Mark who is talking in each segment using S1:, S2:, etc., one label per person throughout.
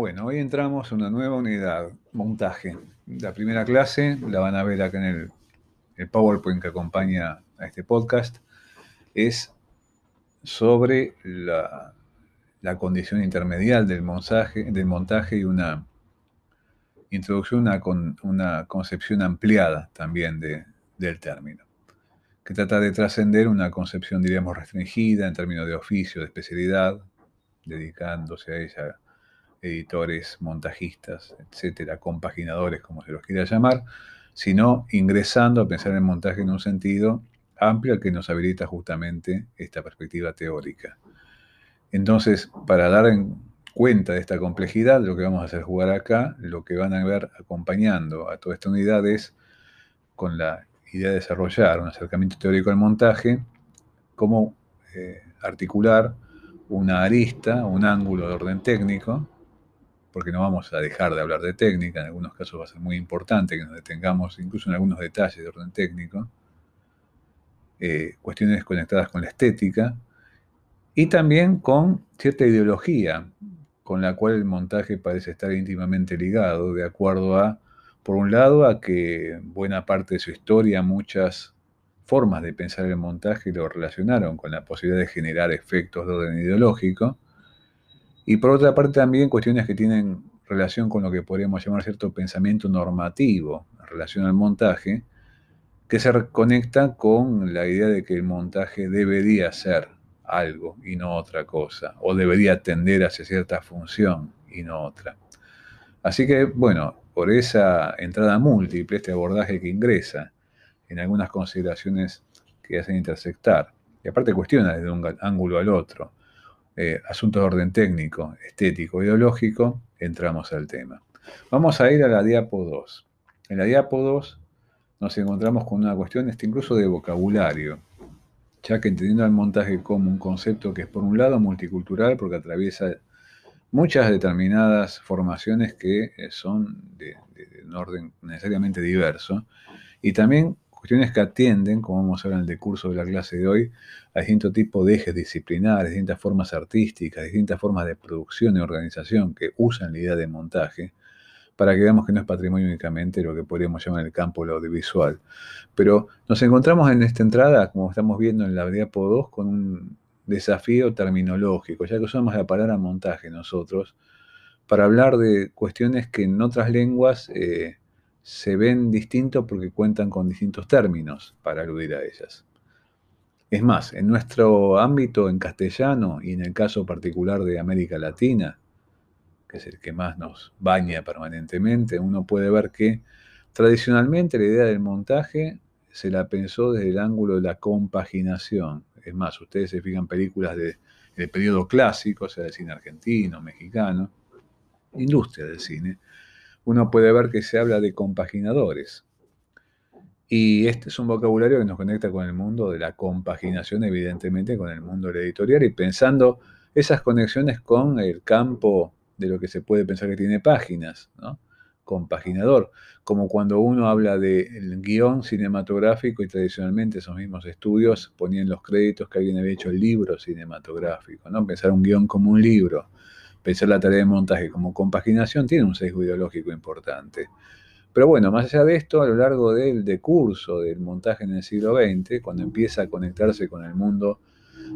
S1: Bueno, hoy entramos en una nueva unidad, montaje. La primera clase la van a ver acá en el, PowerPoint que acompaña a este podcast. Es sobre la, condición intermedial del montaje, del montaje y una introducción a una, una concepción ampliada también de, del término, que trata de trascender una concepción, diríamos, restringida en términos de oficio, de especialidad, dedicándose a ella editores, montajistas, etcétera, compaginadores, como se los quiera llamar, sino ingresando a pensar en montaje en un sentido amplio que nos habilita justamente esta perspectiva teórica. Entonces, para dar en cuenta de esta complejidad, lo que vamos a hacer jugar acá, lo que van a ver acompañando a toda esta unidad es con la idea de desarrollar un acercamiento teórico al montaje, cómo eh, articular una arista, un ángulo de orden técnico, porque no vamos a dejar de hablar de técnica, en algunos casos va a ser muy importante que nos detengamos incluso en algunos detalles de orden técnico, eh, cuestiones conectadas con la estética, y también con cierta ideología con la cual el montaje parece estar íntimamente ligado, de acuerdo a, por un lado, a que buena parte de su historia, muchas formas de pensar el montaje lo relacionaron con la posibilidad de generar efectos de orden ideológico, y por otra parte también cuestiones que tienen relación con lo que podríamos llamar cierto pensamiento normativo en relación al montaje, que se conecta con la idea de que el montaje debería ser algo y no otra cosa, o debería tender hacia cierta función y no otra. Así que, bueno, por esa entrada múltiple, este abordaje que ingresa en algunas consideraciones que hacen intersectar, y aparte cuestiona desde un ángulo al otro, eh, asuntos de orden técnico, estético, ideológico, entramos al tema. Vamos a ir a la diapo 2. En la diapo 2 nos encontramos con una cuestión este, incluso de vocabulario, ya que entendiendo el montaje como un concepto que es por un lado multicultural porque atraviesa muchas determinadas formaciones que eh, son de, un orden necesariamente diverso y también cuestiones que atienden, como vamos a ver en el decurso de la clase de hoy, a distintos tipos de ejes disciplinares, distintas formas artísticas, distintas formas de producción y organización que usan la idea de montaje, para que veamos que no es patrimonio únicamente lo que podríamos llamar el campo audiovisual. Pero nos encontramos en esta entrada, como estamos viendo en la diapo 2, con un desafío terminológico, ya que usamos la palabra montaje nosotros, para hablar de cuestiones que en otras lenguas eh, se ven distintos porque cuentan con distintos términos para aludir a ellas. Es más, en nuestro ámbito en castellano y en el caso particular de América Latina, que es el que más nos baña permanentemente, uno puede ver que tradicionalmente la idea del montaje se la pensó desde el ángulo de la compaginación. Es más, ustedes se fijan películas del periodo clásico, o sea, del cine argentino, mexicano, industria del cine, uno puede ver que se habla de compaginadores. Y este es un vocabulario que nos conecta con el mundo de la compaginación, evidentemente, con el mundo del editorial y pensando esas conexiones con el campo de lo que se puede pensar que tiene páginas, ¿no? compaginador, como cuando uno habla del guion cinematográfico y tradicionalmente esos mismos estudios ponían los créditos que alguien había hecho el libro cinematográfico, ¿no? pensar un guion como un libro, pensar la tarea de montaje como compaginación tiene un sesgo ideológico importante. Pero bueno, más allá de esto, a lo largo del decurso del montaje en el siglo XX, cuando empieza a conectarse con el mundo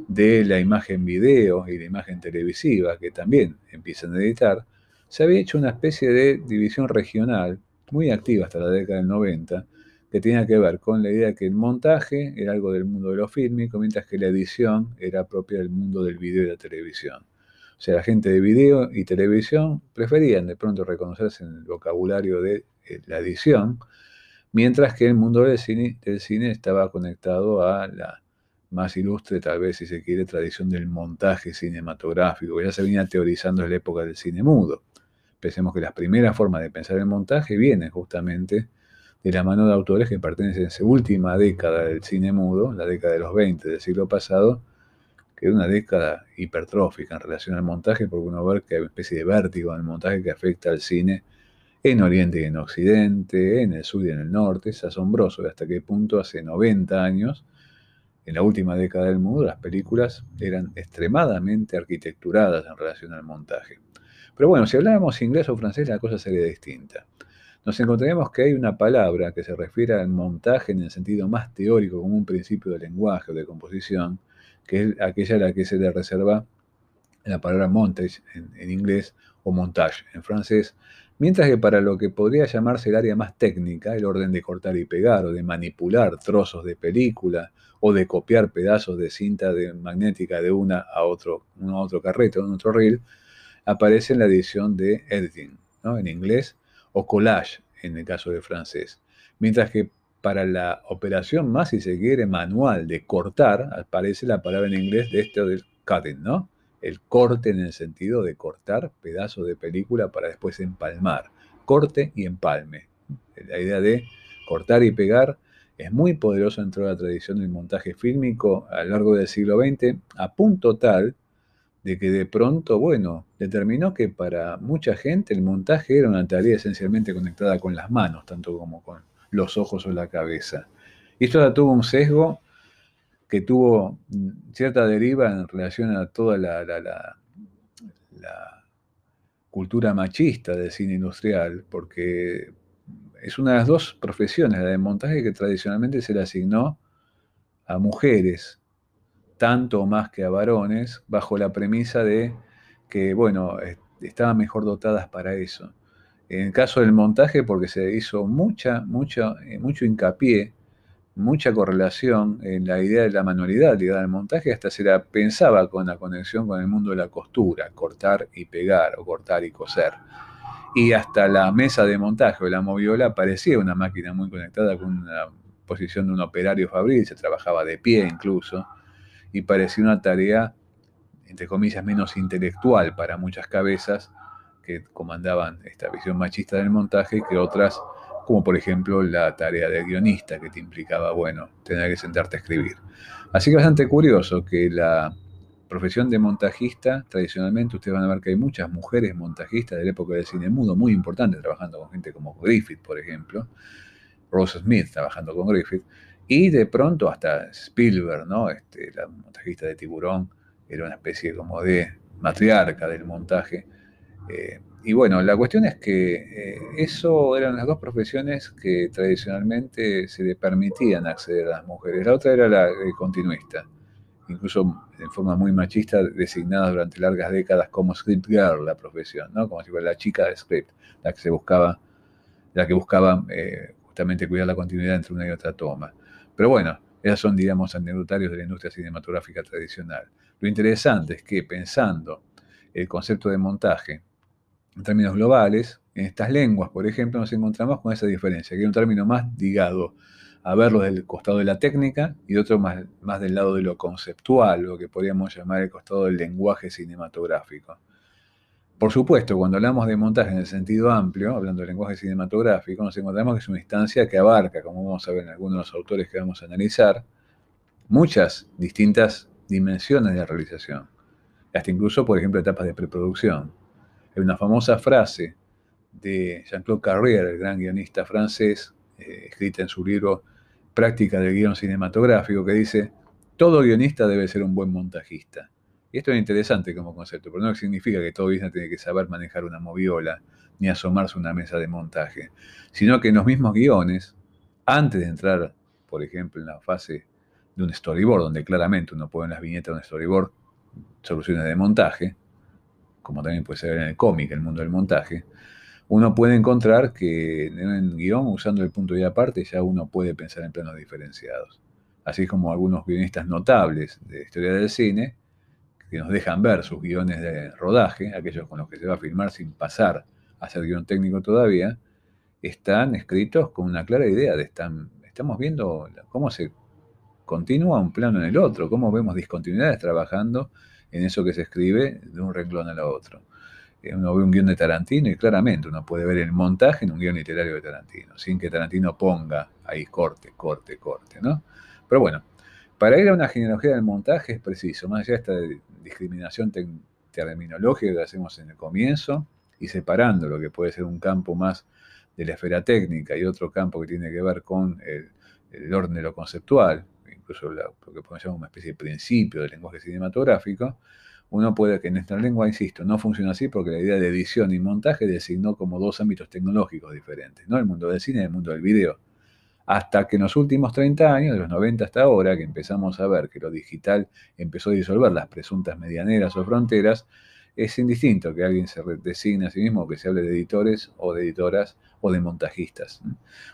S1: de la imagen video y la imagen televisiva, que también empiezan a editar, se había hecho una especie de división regional muy activa hasta la década del 90, que tenía que ver con la idea de que el montaje era algo del mundo de lo fílmico, mientras que la edición era propia del mundo del video y la televisión. O sea, la gente de video y televisión preferían de pronto reconocerse en el vocabulario de eh, la edición, mientras que el mundo del cine, cine estaba conectado a la más ilustre, tal vez si se quiere, tradición del montaje cinematográfico, ya se venía teorizando en la época del cine mudo. Pensemos que las primeras formas de pensar el montaje vienen justamente de la mano de autores que pertenecen a esa última década del cine mudo, la década de los 20 del siglo pasado, es una década hipertrófica en relación al montaje, porque uno ve que hay una especie de vértigo en el montaje que afecta al cine en Oriente y en Occidente, en el sur y en el norte. Es asombroso de hasta qué punto hace 90 años en la última década del mundo las películas eran extremadamente arquitecturadas en relación al montaje. Pero bueno, si hablábamos inglés o francés, la cosa sería distinta. Nos encontraremos que hay una palabra que se refiere al montaje en el sentido más teórico, como un principio de lenguaje o de composición, que es aquella a la que se le reserva la palabra montage en, inglés o montage en francés, mientras que para lo que podría llamarse el área más técnica, el orden de cortar y pegar o de manipular trozos de película o de copiar pedazos de cinta magnética de una a otro, a otro carrete o otro reel, aparece en la edición de editing, ¿no? en inglés, o collage en el caso de francés. Mientras que para la operación más, si se quiere, manual de cortar, aparece la palabra en inglés de esto del cutting, ¿no? El corte en el sentido de cortar pedazos de película para después empalmar. Corte y empalme. La idea de cortar y pegar es muy poderoso dentro de la tradición del montaje fílmico a lo largo del siglo XX, a punto tal de que de pronto, bueno, determinó que para mucha gente el montaje era una tarea esencialmente conectada con las manos, tanto como con los ojos o la cabeza. Y esto tuvo un sesgo que tuvo cierta deriva en relación a toda la, la, cultura machista del cine industrial, porque es una de las dos profesiones, la de montaje, que tradicionalmente se le asignó a mujeres, tanto o más que a varones, bajo la premisa de que, bueno, estaban mejor dotadas para eso. En el caso del montaje, porque se hizo mucha, mucha, eh, mucho hincapié, mucha correlación en la idea de la manualidad ligada al montaje, hasta se la pensaba con la conexión con el mundo de la costura, cortar y pegar o cortar y coser. Y hasta la mesa de montaje o la moviola parecía una máquina muy conectada con una posición de un operario fabril, se trabajaba de pie incluso, y parecía una tarea, entre comillas, menos intelectual para muchas cabezas que comandaban esta visión machista del montaje que otras, como por ejemplo la tarea de guionista, que te implicaba, bueno, tener que sentarte a escribir. Así que bastante curioso que la profesión de montajista, tradicionalmente ustedes van a ver que hay muchas mujeres montajistas de la época del cine mudo, muy importantes, trabajando con gente como Griffith, por ejemplo, Rose Smith trabajando con Griffith, y de pronto hasta Spielberg, ¿no? Este, la montajista de Tiburón, era una especie como de matriarca del montaje, eh, y bueno, la cuestión es que eh, eso eran las dos profesiones que tradicionalmente se le permitían acceder a las mujeres. La otra era la continuista, incluso en forma muy machista, designada durante largas décadas como script girl la profesión, ¿no? como si fuera la chica de script, la que se buscaba, la que buscaba eh, justamente cuidar la continuidad entre una y otra toma. Pero bueno, esas son, digamos, anecdotarios de la industria cinematográfica tradicional. Lo interesante es que pensando el concepto de montaje, en términos globales, en estas lenguas, por ejemplo, nos encontramos con esa diferencia, que hay un término más ligado a verlo del costado de la técnica y otro más, más del lado de lo conceptual, lo que podríamos llamar el costado del lenguaje cinematográfico. Por supuesto, cuando hablamos de montaje en el sentido amplio, hablando del lenguaje cinematográfico, nos encontramos que es una instancia que abarca, como vamos a ver en algunos de los autores que vamos a analizar, muchas distintas dimensiones de la realización, hasta incluso, por ejemplo, etapas de preproducción. Hay una famosa frase de Jean-Claude Carrière, el gran guionista francés, eh, escrita en su libro Práctica del guion cinematográfico, que dice, todo guionista debe ser un buen montajista. Y esto es interesante como concepto, pero no significa que todo guionista tiene que saber manejar una moviola ni asomarse a una mesa de montaje, sino que en los mismos guiones, antes de entrar, por ejemplo, en la fase de un storyboard, donde claramente uno pone en las viñetas de un storyboard soluciones de montaje, como también puede ser en el cómic, el mundo del montaje, uno puede encontrar que en el guion, usando el punto y aparte, ya uno puede pensar en planos diferenciados. Así como algunos guionistas notables de historia del cine, que nos dejan ver sus guiones de rodaje, aquellos con los que se va a filmar sin pasar a ser guion técnico todavía, están escritos con una clara idea de están, estamos viendo cómo se continúa un plano en el otro, cómo vemos discontinuidades trabajando en eso que se escribe de un renglón a la otro. Uno ve un guion de Tarantino y claramente uno puede ver el montaje en un guion literario de Tarantino, sin que Tarantino ponga ahí corte, corte, corte, ¿no? Pero bueno, para ir a una genealogía del montaje es preciso, más allá de esta discriminación terminológica que hacemos en el comienzo y separando lo que puede ser un campo más de la esfera técnica y otro campo que tiene que ver con el, el orden de lo conceptual, incluso lo que podemos llamar una especie de principio del lenguaje cinematográfico, uno puede que en nuestra lengua, insisto, no funciona así porque la idea de edición y montaje designó como dos ámbitos tecnológicos diferentes, ¿no? El mundo del cine y el mundo del video. Hasta que en los últimos 30 años, de los 90 hasta ahora, que empezamos a ver que lo digital empezó a disolver las presuntas medianeras o fronteras, es indistinto que alguien se designe a sí mismo que se hable de editores o de editoras o de montajistas.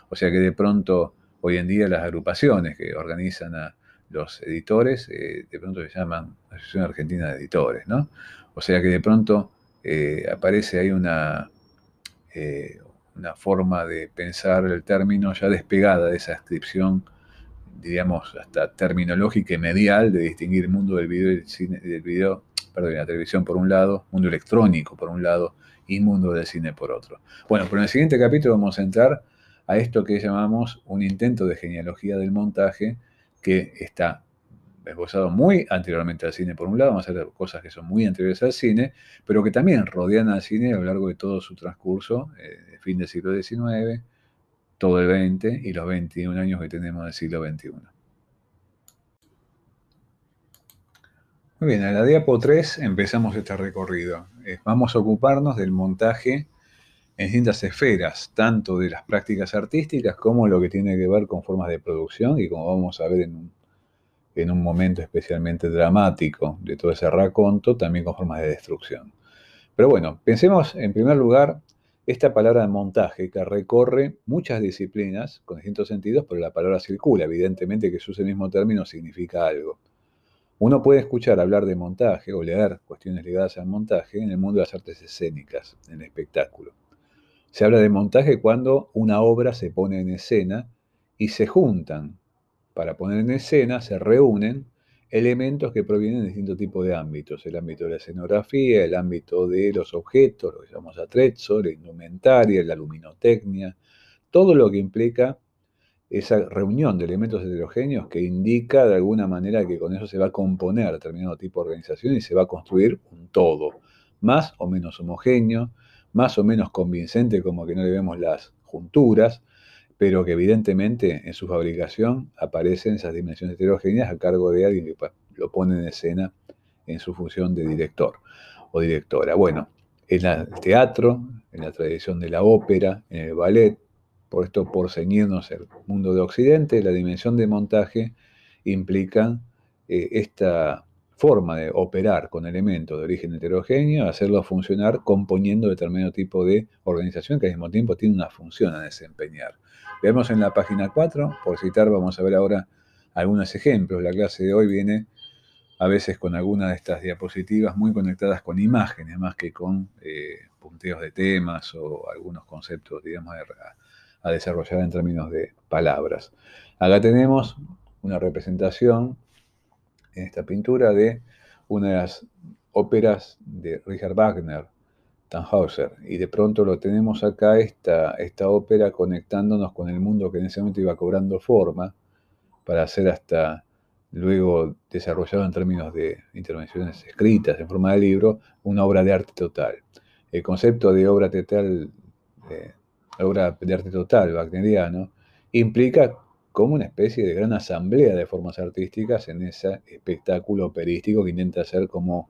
S1: O sea que de pronto, hoy en día, las agrupaciones que organizan a los editores, eh, de pronto se llaman Asociación Argentina de Editores, ¿no? O sea que de pronto eh, aparece ahí una, eh, una forma de pensar el término ya despegada de esa descripción, diríamos, hasta terminológica y medial de distinguir el mundo del video del cine, del video, perdón, la televisión por un lado, mundo electrónico por un lado y mundo del cine por otro. Bueno, pero en el siguiente capítulo vamos a entrar a esto que llamamos un intento de genealogía del montaje que está esbozado muy anteriormente al cine por un lado, vamos a hacer cosas que son muy anteriores al cine, pero que también rodean al cine a lo largo de todo su transcurso, eh, fin del siglo XIX, todo el XX y los 21 años que tenemos del siglo XXI. Muy bien, a la diapo 3 empezamos este recorrido. Eh, vamos a ocuparnos del montaje en distintas esferas, tanto de las prácticas artísticas como lo que tiene que ver con formas de producción y como vamos a ver en un, en un momento especialmente dramático de todo ese raconto, también con formas de destrucción. Pero bueno, pensemos en primer lugar esta palabra de montaje que recorre muchas disciplinas con distintos sentidos, pero la palabra circula, evidentemente que su ese mismo término significa algo. Uno puede escuchar hablar de montaje o leer cuestiones ligadas al montaje en el mundo de las artes escénicas, en el espectáculo. Se habla de montaje cuando una obra se pone en escena y se juntan para poner en escena, se reúnen elementos que provienen de distintos tipos de ámbitos. El ámbito de la escenografía, el ámbito de los objetos, lo que llamamos atrezzo, la indumentaria, la luminotecnia, todo lo que implica esa reunión de elementos heterogéneos que indica de alguna manera que con eso se va a componer determinado tipo de organización y se va a construir un todo, más o menos homogéneo, más o menos convincente, como que no le vemos las junturas, pero que evidentemente en su fabricación aparecen esas dimensiones heterogéneas a cargo de alguien que lo pone en escena en su función de director o directora. Bueno, en el teatro, en la tradición de la ópera, en el ballet, por esto por ceñirnos el mundo de Occidente, la dimensión de montaje implica eh, esta forma de operar con elementos de origen heterogéneo, hacerlo funcionar componiendo determinado tipo de organización que al mismo tiempo tiene una función a desempeñar. Veamos en la página 4, por citar, vamos a ver ahora algunos ejemplos. La clase de hoy viene a veces con algunas de estas diapositivas muy conectadas con imágenes, más que con eh, punteos de temas o algunos conceptos, digamos, a desarrollar en términos de palabras. Acá tenemos una representación en esta pintura de una de las óperas de Richard Wagner, Tannhauser, y de pronto lo tenemos acá, esta, esta ópera conectándonos con el mundo que en ese momento iba cobrando forma para ser hasta luego desarrollado en términos de intervenciones escritas en forma de libro, una obra de arte total. El concepto de obra teatral, de, obra de arte total wagneriano, implica como una especie de gran asamblea de formas artísticas en ese espectáculo operístico que intenta ser como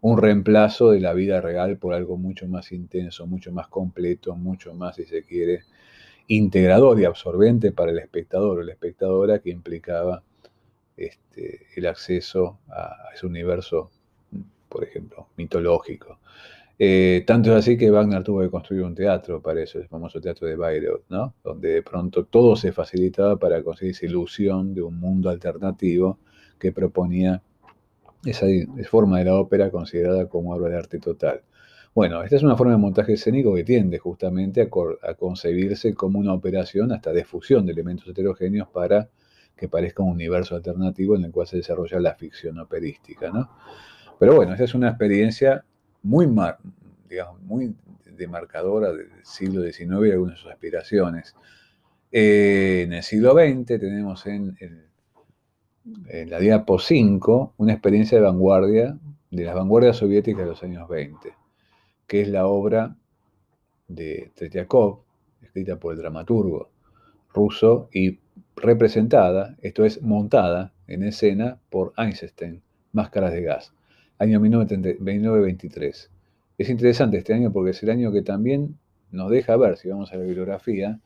S1: un reemplazo de la vida real por algo mucho más intenso, mucho más completo, mucho más, si se quiere, integrador y absorbente para el espectador o la espectadora que implicaba este, el acceso a ese universo, por ejemplo, mitológico. Eh, tanto es así que Wagner tuvo que construir un teatro para eso, el famoso teatro de Bayreuth, ¿no? donde de pronto todo se facilitaba para conseguir esa ilusión de un mundo alternativo que proponía esa forma de la ópera considerada como obra de arte total. Bueno, esta es una forma de montaje escénico que tiende justamente a, concebirse como una operación hasta de fusión de elementos heterogéneos para que parezca un universo alternativo en el cual se desarrolla la ficción operística. ¿no? Pero bueno, esa es una experiencia muy, digamos, muy demarcadora del siglo XIX y algunas de sus aspiraciones. Eh, en el siglo XX tenemos en, la diapo 5 una experiencia de vanguardia, de las vanguardias soviéticas de los años 20, que es la obra de Tretiakov, escrita por el dramaturgo ruso y representada, esto es montada en escena por Einstein, Máscaras de Gas. Año 1923. Es interesante este año porque es el año que también nos deja ver, si vamos a la bibliografía,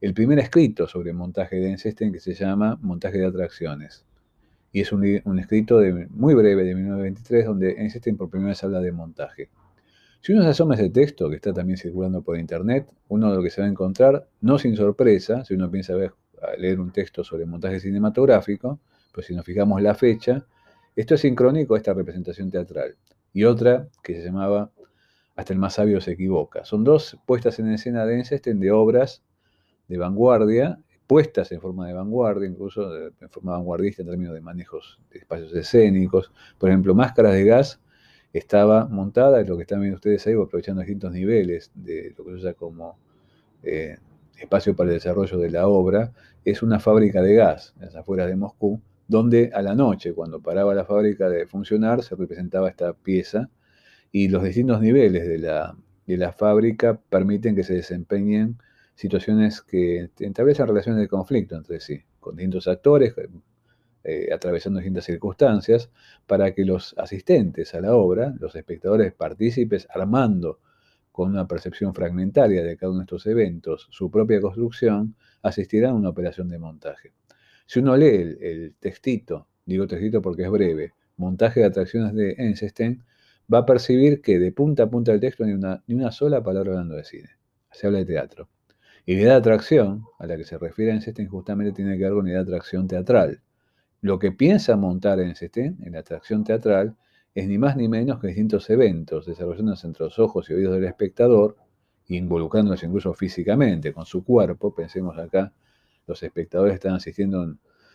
S1: el primer escrito sobre montaje de Einstein que se llama Montaje de atracciones. Y es un, escrito de, muy breve de 1923 donde Einstein por primera vez habla de montaje. Si uno se asoma ese texto que está también circulando por internet, uno lo que se va a encontrar, no sin sorpresa, si uno piensa ver, leer un texto sobre montaje cinematográfico, pues si nos fijamos la fecha, esto es sincrónico a esta representación teatral. Y otra que se llamaba Hasta el más sabio se equivoca. Son dos puestas en escena de Einstein de obras de vanguardia, puestas en forma de vanguardia, incluso en forma vanguardista en términos de manejos de espacios escénicos. Por ejemplo, Máscaras de Gas estaba montada, es lo que están viendo ustedes ahí, aprovechando distintos niveles de lo que se usa como eh, espacio para el desarrollo de la obra, es una fábrica de gas en las afueras de Moscú, donde a la noche, cuando paraba la fábrica de funcionar, se representaba esta pieza y los distintos niveles de la, de la fábrica permiten que se desempeñen situaciones que establecen relaciones de conflicto entre sí, con distintos actores, eh, atravesando distintas circunstancias, para que los asistentes a la obra, los espectadores partícipes, armando con una percepción fragmentaria de cada uno de estos eventos su propia construcción, asistirán a una operación de montaje. Si uno lee el, textito, digo textito porque es breve, montaje de atracciones de Einstein, va a percibir que de punta a punta del texto ni una, ni una sola palabra hablando de cine. Se habla de teatro. Y la idea de atracción, a la que se refiere Einstein, justamente tiene que ver con la idea de atracción teatral. Lo que piensa montar Einstein en la atracción teatral es ni más ni menos que distintos eventos desarrollándose entre los ojos y oídos del espectador, involucrándose incluso físicamente con su cuerpo. Pensemos acá, los espectadores están asistiendo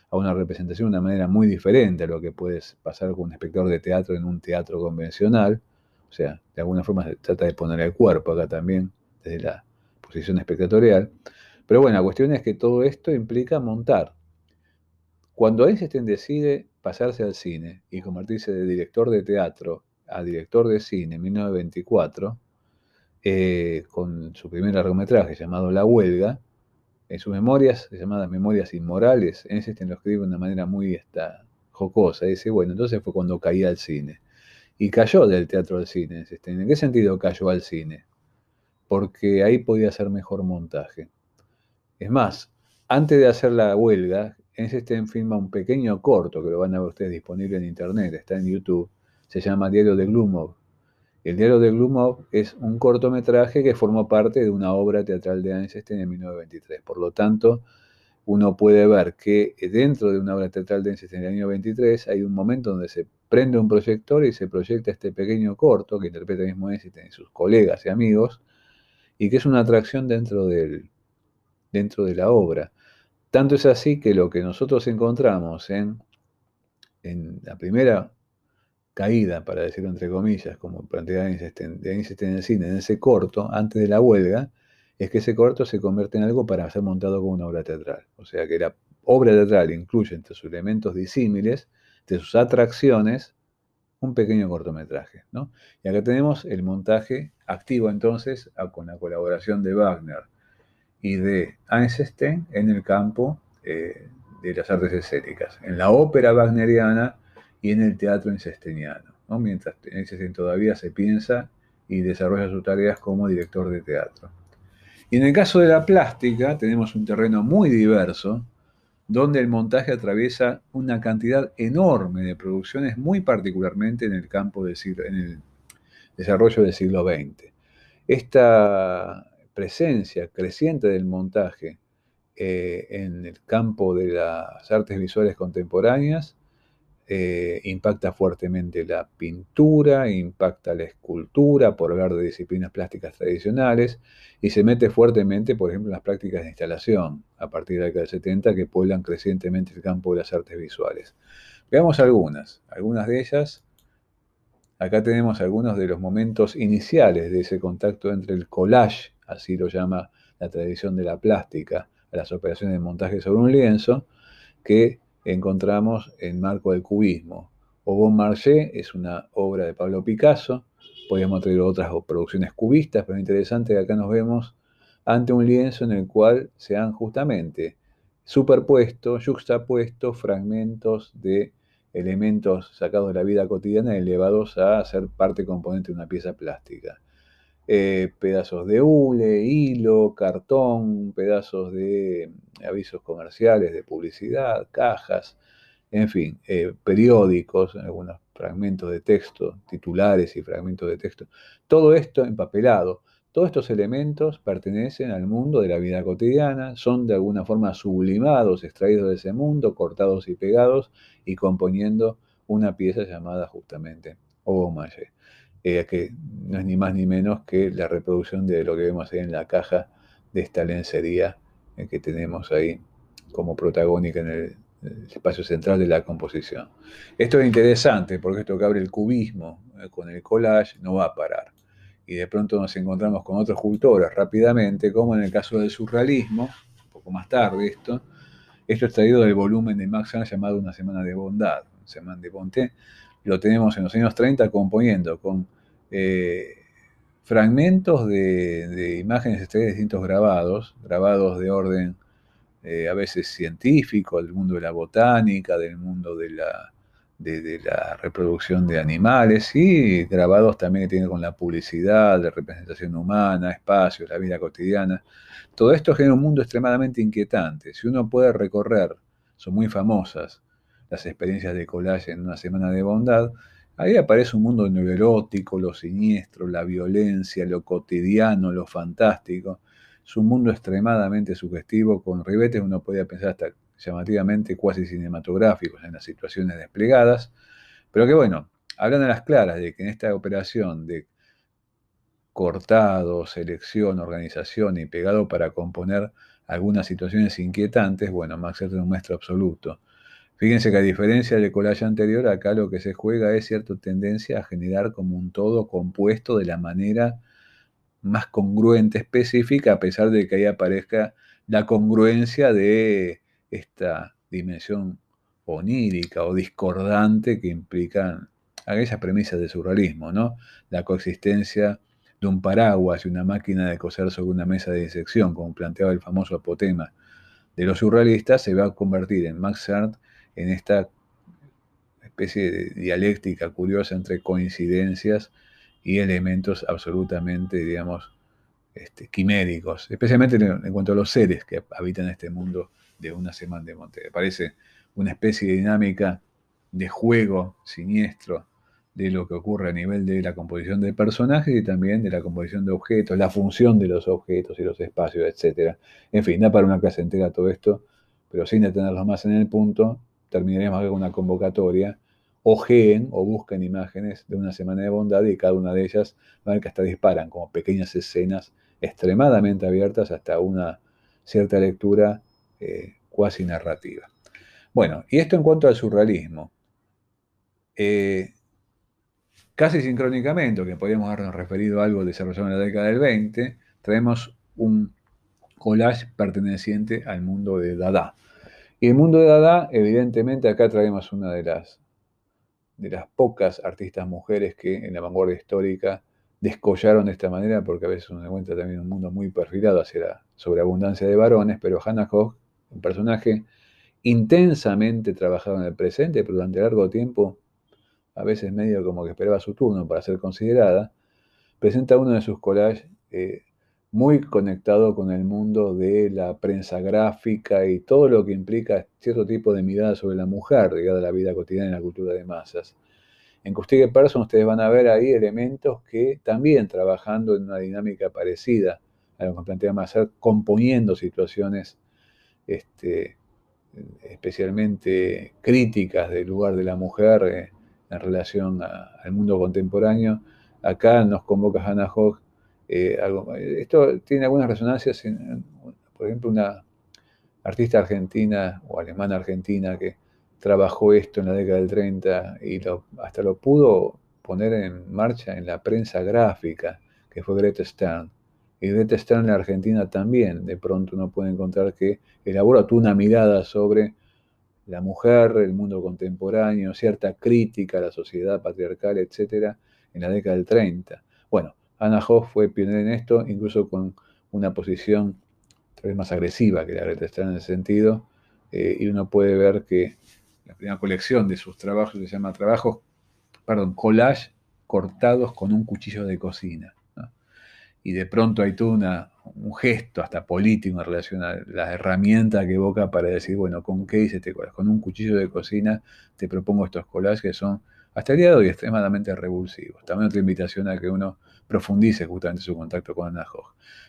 S1: a una representación de una manera muy diferente a lo que puede pasar con un espectador de teatro en un teatro convencional. O sea, de alguna forma se trata de poner el cuerpo acá también, desde la posición espectatorial. Pero bueno, la cuestión es que todo esto implica montar. Cuando Einstein decide pasarse al cine y convertirse de director de teatro a director de cine en 1924, eh, con su primer largometraje llamado La Huelga, en sus memorias, llamadas Memorias Inmorales, Einstein lo escribe de una manera muy esta, jocosa. Dice, bueno, entonces fue cuando caía al cine. Y cayó del teatro al cine. ¿En qué sentido cayó al cine? porque ahí podía hacer mejor montaje. Es más, antes de hacer la huelga, Einstein filma un pequeño corto que lo van a ver ustedes disponible en internet, está en YouTube, se llama Diario de Glumov. El Diario de Glumov es un cortometraje que formó parte de una obra teatral de Einstein en 1923. Por lo tanto, uno puede ver que dentro de una obra teatral de Einstein en el año 23 hay un momento donde se prende un proyector y se proyecta este pequeño corto que interpreta el mismo Einstein y sus colegas y amigos, y que es una atracción dentro, del, dentro de la obra. Tanto es así que lo que nosotros encontramos en, en la primera caída, para decirlo entre comillas, como plantea Einstein, Einstein en cine, en ese corto, antes de la huelga, es que ese corto se convierte en algo para ser montado como una obra teatral. O sea que la obra teatral incluye entre sus elementos disímiles, de sus atracciones, un pequeño cortometraje. ¿no? Y acá tenemos el montaje activo entonces con la colaboración de Wagner y de Einstein en el campo eh, de las artes escénicas, en la ópera wagneriana y en el teatro einsteiniano, ¿no? mientras todavía se piensa y desarrolla sus tareas como director de teatro. Y en el caso de la plástica tenemos un terreno muy diverso, donde el montaje atraviesa una cantidad enorme de producciones, muy particularmente en el campo del desarrollo del siglo XX. Esta presencia creciente del montaje eh, en el campo de las artes visuales contemporáneas eh, impacta fuertemente la pintura, impacta la escultura, por hablar de disciplinas plásticas tradicionales, y se mete fuertemente, por ejemplo, en las prácticas de instalación, a partir de la década del 70, que pueblan crecientemente el campo de las artes visuales. Veamos algunas, algunas de ellas. Acá tenemos algunos de los momentos iniciales de ese contacto entre el collage, así lo llama la tradición de la plástica, las operaciones de montaje sobre un lienzo, que encontramos en marco del cubismo. O Bon Marché es una obra de Pablo Picasso, podríamos traer otras producciones cubistas, pero interesante que acá nos vemos ante un lienzo en el cual se han justamente superpuesto, juxtapuesto fragmentos de elementos sacados de la vida cotidiana elevados a ser parte componente de una pieza plástica. Eh, pedazos de hule, hilo, cartón, pedazos de avisos comerciales, de publicidad, cajas, en fin, eh, periódicos, algunos fragmentos de texto, titulares y fragmentos de texto. Todo esto empapelado. Todos estos elementos pertenecen al mundo de la vida cotidiana, son de alguna forma sublimados, extraídos de ese mundo, cortados y pegados y componiendo una pieza llamada justamente Obomaye. Eh, que no es ni más ni menos que la reproducción de lo que vemos ahí en la caja de esta lencería eh, que tenemos ahí como protagónica en el, espacio central de la composición. Esto es interesante porque esto que abre el cubismo eh, con el collage no va a parar. Y de pronto nos encontramos con otros cultores rápidamente, como en el caso del surrealismo, un poco más tarde esto, esto es traído del volumen de Max Ernst llamado Una Semana de Bondad, Semana de Bonté, lo tenemos en los años 30 componiendo con eh, fragmentos de, imágenes de distintos grabados, grabados de orden eh, a veces científico, del mundo de la botánica, del mundo de la, de, la reproducción de animales y grabados también que tienen con la publicidad, de representación humana, espacios, la vida cotidiana. Todo esto genera un mundo extremadamente inquietante. Si uno puede recorrer, son muy famosas, las experiencias de collage en una semana de bondad, ahí aparece un mundo neurótico, lo siniestro, la violencia, lo cotidiano, lo fantástico. Es un mundo extremadamente sugestivo, con ribetes uno podría pensar hasta llamativamente cuasi cinematográficos en las situaciones desplegadas, pero que bueno, hablan a las claras de que en esta operación de cortado, selección, organización y pegado para componer algunas situaciones inquietantes, bueno, Max es un maestro absoluto. Fíjense que a diferencia del collage anterior, acá lo que se juega es cierta tendencia a generar como un todo compuesto de la manera más congruente, específica, a pesar de que ahí aparezca la congruencia de esta dimensión onírica o discordante que implican aquellas premisas de surrealismo, ¿no? La coexistencia de un paraguas y una máquina de coser sobre una mesa de disección, como planteaba el famoso apotema de los surrealistas, se va a convertir en Max Ernst en esta especie de dialéctica curiosa entre coincidencias y elementos absolutamente, digamos, este, quiméricos, especialmente en, cuanto a los seres que habitan este mundo de una semana de monte. Parece una especie de dinámica de juego siniestro de lo que ocurre a nivel de la composición de personajes y también de la composición de objetos, la función de los objetos y los espacios, etc. En fin, da para una clase entera todo esto, pero sin detenerlos más en el punto, terminaremos con una convocatoria, ojeen o busquen imágenes de una semana de bondad y cada una de ellas van que hasta disparan como pequeñas escenas extremadamente abiertas hasta una cierta lectura eh, cuasi narrativa. Bueno, y esto en cuanto al surrealismo. Eh, casi sincrónicamente, que podríamos habernos referido a algo desarrollado en la década del 20, traemos un collage perteneciente al mundo de Dada. Y el mundo de Dada, evidentemente, acá traemos una de las, de las pocas artistas mujeres que en la vanguardia histórica descollaron de esta manera, porque a veces uno encuentra también un mundo muy perfilado hacia la sobreabundancia de varones, pero Hannah Hogg, un personaje intensamente trabajado en el presente, pero durante largo tiempo, a veces medio como que esperaba su turno para ser considerada, presenta uno de sus collages eh, muy conectado con el mundo de la prensa gráfica y todo lo que implica cierto tipo de mirada sobre la mujer ligada a la vida cotidiana y la cultura de masas. En Custige Person ustedes van a ver ahí elementos que también trabajando en una dinámica parecida a lo que plantea Mazar, componiendo situaciones este, especialmente críticas del lugar de la mujer eh, en relación al mundo contemporáneo. Acá nos convoca Hannah Hogg eh, esto tiene algunas resonancias, en, por ejemplo, una artista argentina o alemana argentina que trabajó esto en la década del 30 y hasta lo pudo poner en marcha en la prensa gráfica, que fue Greta Stern. Y Greta Stern en la Argentina también, de pronto uno puede encontrar que elabora una mirada sobre la mujer, el mundo contemporáneo, cierta crítica a la sociedad patriarcal, etcétera, en la década del 30. Bueno, Anna Hoff fue pionera en esto, incluso con una posición tal vez más agresiva que la Greta Stern en ese sentido, eh, y uno puede ver que la primera colección de sus trabajos se llama Trabajos, perdón, Collage cortados con un cuchillo de cocina. Y de pronto hay todo una, un gesto hasta político en relación a la herramienta que evoca para decir, bueno, ¿con qué hice este collage? Con un cuchillo de cocina te propongo estos collages que son hasta el día de hoy extremadamente revulsivos. También otra invitación a que uno profundice justamente su contacto con Anna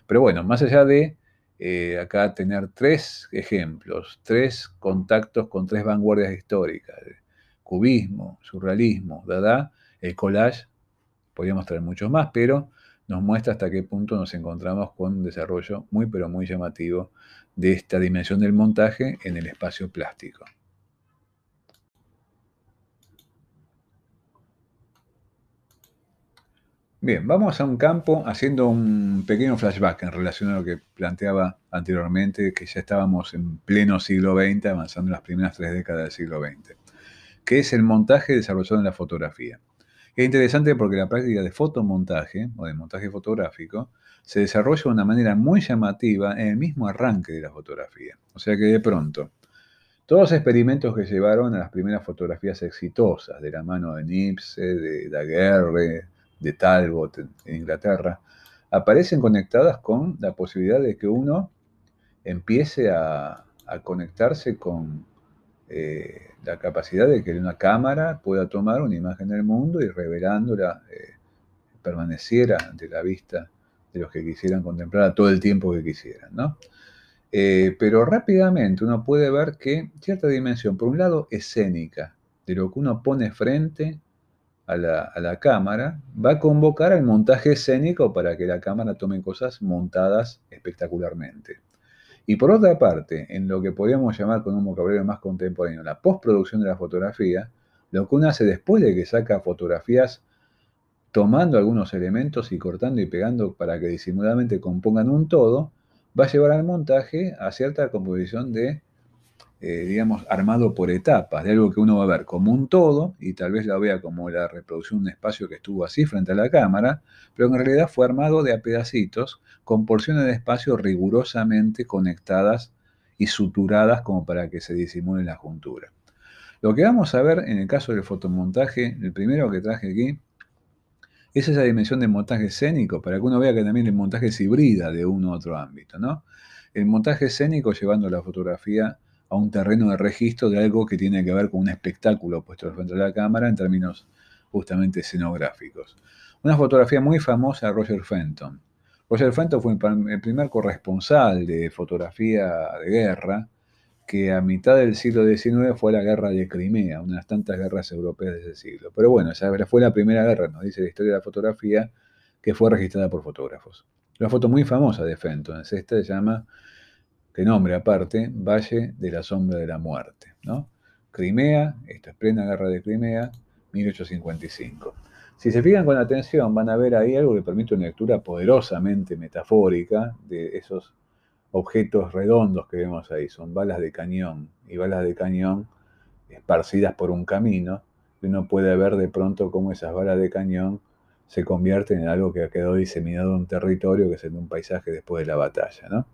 S1: Pero bueno, más allá de eh, acá tener tres ejemplos, tres contactos con tres vanguardias históricas, cubismo, surrealismo, dada, el collage, podríamos traer muchos más, pero nos muestra hasta qué punto nos encontramos con un desarrollo muy pero muy llamativo de esta dimensión del montaje en el espacio plástico. Bien, vamos a un campo haciendo un pequeño flashback en relación a lo que planteaba anteriormente, que ya estábamos en pleno siglo XX, avanzando en las primeras tres décadas del siglo XX, que es el montaje desarrollado en la fotografía. Es interesante porque la práctica de fotomontaje o de montaje fotográfico se desarrolla de una manera muy llamativa en el mismo arranque de la fotografía. O sea que de pronto, todos los experimentos que llevaron a las primeras fotografías exitosas, de la mano de Nipse, de Daguerre, de Talbot en Inglaterra, aparecen conectadas con la posibilidad de que uno empiece a, conectarse con eh, la capacidad de que una cámara pueda tomar una imagen del mundo y revelándola eh, permaneciera ante la vista de los que quisieran contemplarla todo el tiempo que quisieran. Eh, pero rápidamente uno puede ver que cierta dimensión, por un lado escénica, de lo que uno pone frente a la, cámara, va a convocar al montaje escénico para que la cámara tome cosas montadas espectacularmente. Y por otra parte, en lo que podríamos llamar con un vocabulario más contemporáneo, la postproducción de la fotografía, lo que uno hace después de que saca fotografías tomando algunos elementos y cortando y pegando para que disimuladamente compongan un todo, va a llevar al montaje a cierta composición de eh, digamos, armado por etapas, de algo que uno va a ver como un todo, y tal vez la vea como la reproducción de un espacio que estuvo así frente a la cámara, pero en realidad fue armado de a pedacitos, con porciones de espacio rigurosamente conectadas y suturadas como para que se disimule la juntura. Lo que vamos a ver en el caso del fotomontaje, el primero que traje aquí, es esa dimensión de montaje escénico, para que uno vea que también el montaje es hibrida de uno a otro ámbito, ¿no? El montaje escénico llevando la fotografía a un terreno de registro de algo que tiene que ver con un espectáculo puesto frente a la cámara en términos justamente escenográficos. Una fotografía muy famosa de Roger Fenton. Roger Fenton fue el primer corresponsal de fotografía de guerra que a mitad del siglo XIX fue la guerra de Crimea, una de las tantas guerras europeas de ese siglo. Pero bueno, esa fue la primera guerra, nos dice la historia de la fotografía, que fue registrada por fotógrafos. Una foto muy famosa de Fenton es esta, se llama que nombre aparte, Valle de la Sombra de la Muerte. ¿no? Crimea, esto es plena guerra de Crimea, 1855. Si se fijan con atención, van a ver ahí algo que permite una lectura poderosamente metafórica de esos objetos redondos que vemos ahí. Son balas de cañón y balas de cañón esparcidas por un camino. Y uno puede ver de pronto cómo esas balas de cañón se convierten en algo que ha quedado diseminado en un territorio que es en un paisaje después de la batalla. ¿no?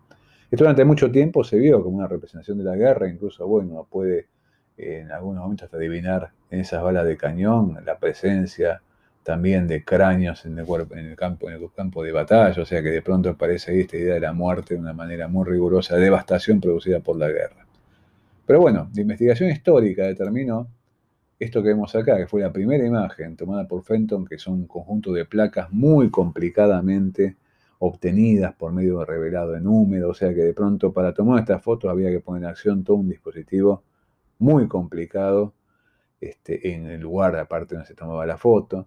S1: Esto durante mucho tiempo se vio como una representación de la guerra, incluso, bueno, puede en algunos momentos hasta adivinar en esas balas de cañón la presencia también de cráneos en el, cuerpo, en el, campo, en el campo de batalla, o sea que de pronto aparece ahí esta idea de la muerte de una manera muy rigurosa, devastación producida por la guerra. Pero bueno, la investigación histórica determinó esto que vemos acá, que fue la primera imagen tomada por Fenton, que son un conjunto de placas muy complicadamente obtenidas por medio de revelado en húmedo, o sea que de pronto para tomar estas fotos había que poner en acción todo un dispositivo muy complicado este, en el lugar aparte donde se tomaba la foto,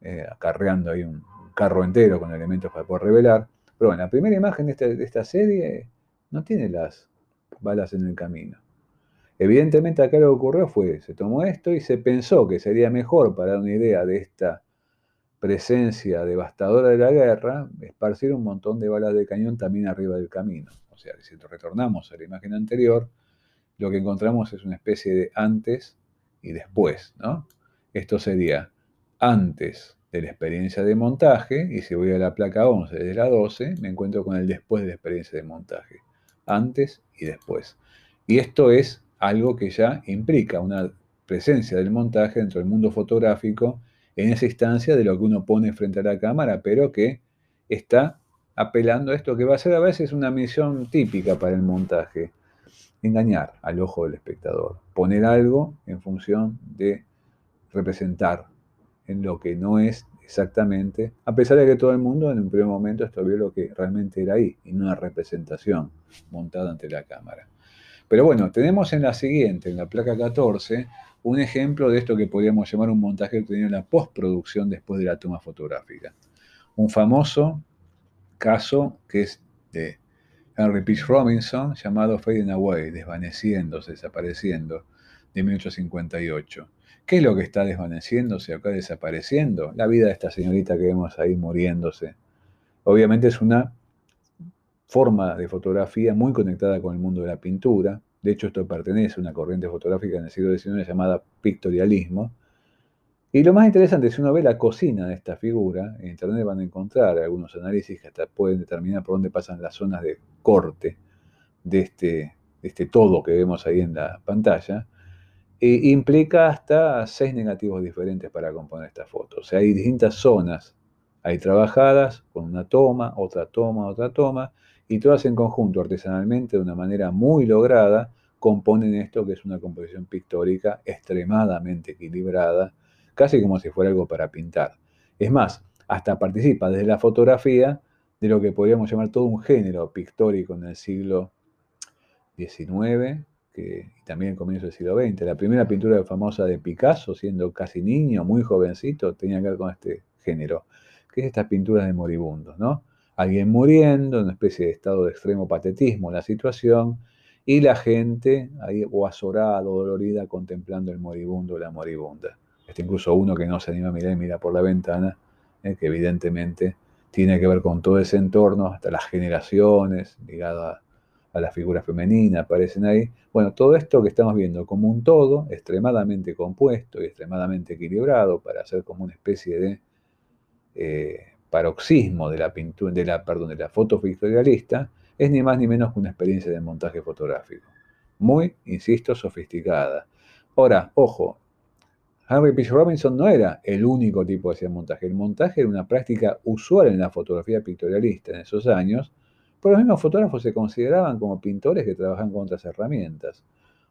S1: eh, acarreando ahí un, carro entero con elementos para poder revelar. Pero bueno, la primera imagen de esta, de esta serie no tiene las balas en el camino. Evidentemente acá lo que ocurrió fue, se tomó esto y se pensó que sería mejor para dar una idea de esta presencia devastadora de la guerra, esparcir un montón de balas de cañón también arriba del camino. O sea, si retornamos a la imagen anterior, lo que encontramos es una especie de antes y después, ¿no? Esto sería antes de la experiencia de montaje, y si voy a la placa 11 de la 12, me encuentro con el después de la experiencia de montaje. Antes y después. Y esto es algo que ya implica una presencia del montaje dentro del mundo fotográfico en esa instancia de lo que uno pone frente a la cámara, pero que está apelando a esto que va a ser a veces una misión típica para el montaje, engañar al ojo del espectador, poner algo en función de representar en lo que no es exactamente, a pesar de que todo el mundo en un primer momento esto vio lo que realmente era ahí, y no una representación montada ante la cámara. Pero bueno, tenemos en la siguiente, en la placa 14, un ejemplo de esto que podríamos llamar un montaje obtenido en la postproducción después de la toma fotográfica. Un famoso caso que es de Henry Peach Robinson llamado Fading Away, desvaneciéndose, desapareciendo, de 1858. ¿Qué es lo que está desvaneciéndose acá, desapareciendo? La vida de esta señorita que vemos ahí muriéndose. Obviamente es una forma de fotografía muy conectada con el mundo de la pintura. De hecho, esto pertenece a una corriente fotográfica en el siglo XIX llamada pictorialismo. Y lo más interesante, si uno ve la cocina de esta figura, en internet van a encontrar algunos análisis que hasta pueden determinar por dónde pasan las zonas de corte de este, de este todo que vemos ahí en la pantalla implica hasta seis negativos diferentes para componer esta foto. O sea, hay distintas zonas hay trabajadas con una toma, otra toma, otra toma, y todas en conjunto, artesanalmente, de una manera muy lograda, componen esto que es una composición pictórica extremadamente equilibrada, casi como si fuera algo para pintar. Es más, hasta participa desde la fotografía de lo que podríamos llamar todo un género pictórico en el siglo XIX, y también en comienzo del siglo XX. La primera pintura famosa de Picasso, siendo casi niño, muy jovencito, tenía que ver con este género, que es estas pinturas de moribundos, ¿no? Alguien muriendo, una especie de estado de extremo patetismo la situación, y la gente ahí o azorada o dolorida contemplando el moribundo o la moribunda. Este incluso uno que no se anima a mirar y mira por la ventana, eh, que evidentemente tiene que ver con todo ese entorno, hasta las generaciones, ligado a a la figura femenina, aparecen ahí. Bueno, todo esto que estamos viendo como un todo, extremadamente compuesto y extremadamente equilibrado para hacer como una especie de eh, paroxismo de la pintura, de la, perdón, de la foto pictorialista, es ni más ni menos que una experiencia de montaje fotográfico. Muy, insisto, sofisticada. Ahora, ojo, Henry P. Robinson no era el único tipo de hacer montaje. El montaje era una práctica usual en la fotografía pictorialista en esos años, pero los mismos fotógrafos se consideraban como pintores que trabajan con otras herramientas.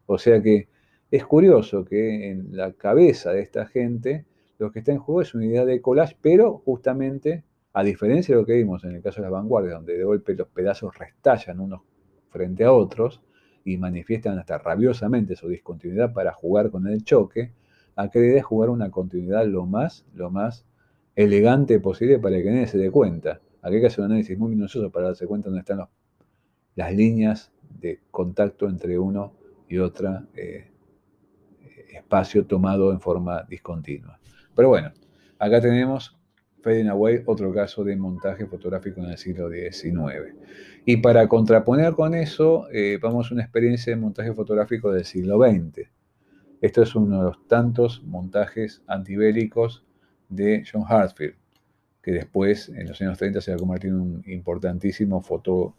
S1: O sea que es curioso que en la cabeza de esta gente lo que está en juego es una idea de collage, pero justamente, a diferencia de lo que vimos en el caso de las vanguardias, donde de golpe los pedazos restallan unos frente a otros y manifiestan hasta rabiosamente su discontinuidad para jugar con el choque, acá la idea es jugar una continuidad lo más, lo más elegante posible para que nadie se dé cuenta. Aquí hay que hacer un análisis muy minucioso para darse cuenta dónde están las líneas de contacto entre uno y otro eh, espacio tomado en forma discontinua. Pero bueno, acá tenemos Fading Away, otro caso de montaje fotográfico en el siglo XIX. Y para contraponer con eso, eh, vamos a una experiencia de montaje fotográfico del siglo XX. Esto es uno de los tantos montajes antibélicos de John Hartfield que después, en los años 30, se va a convertir en un importantísimo foto,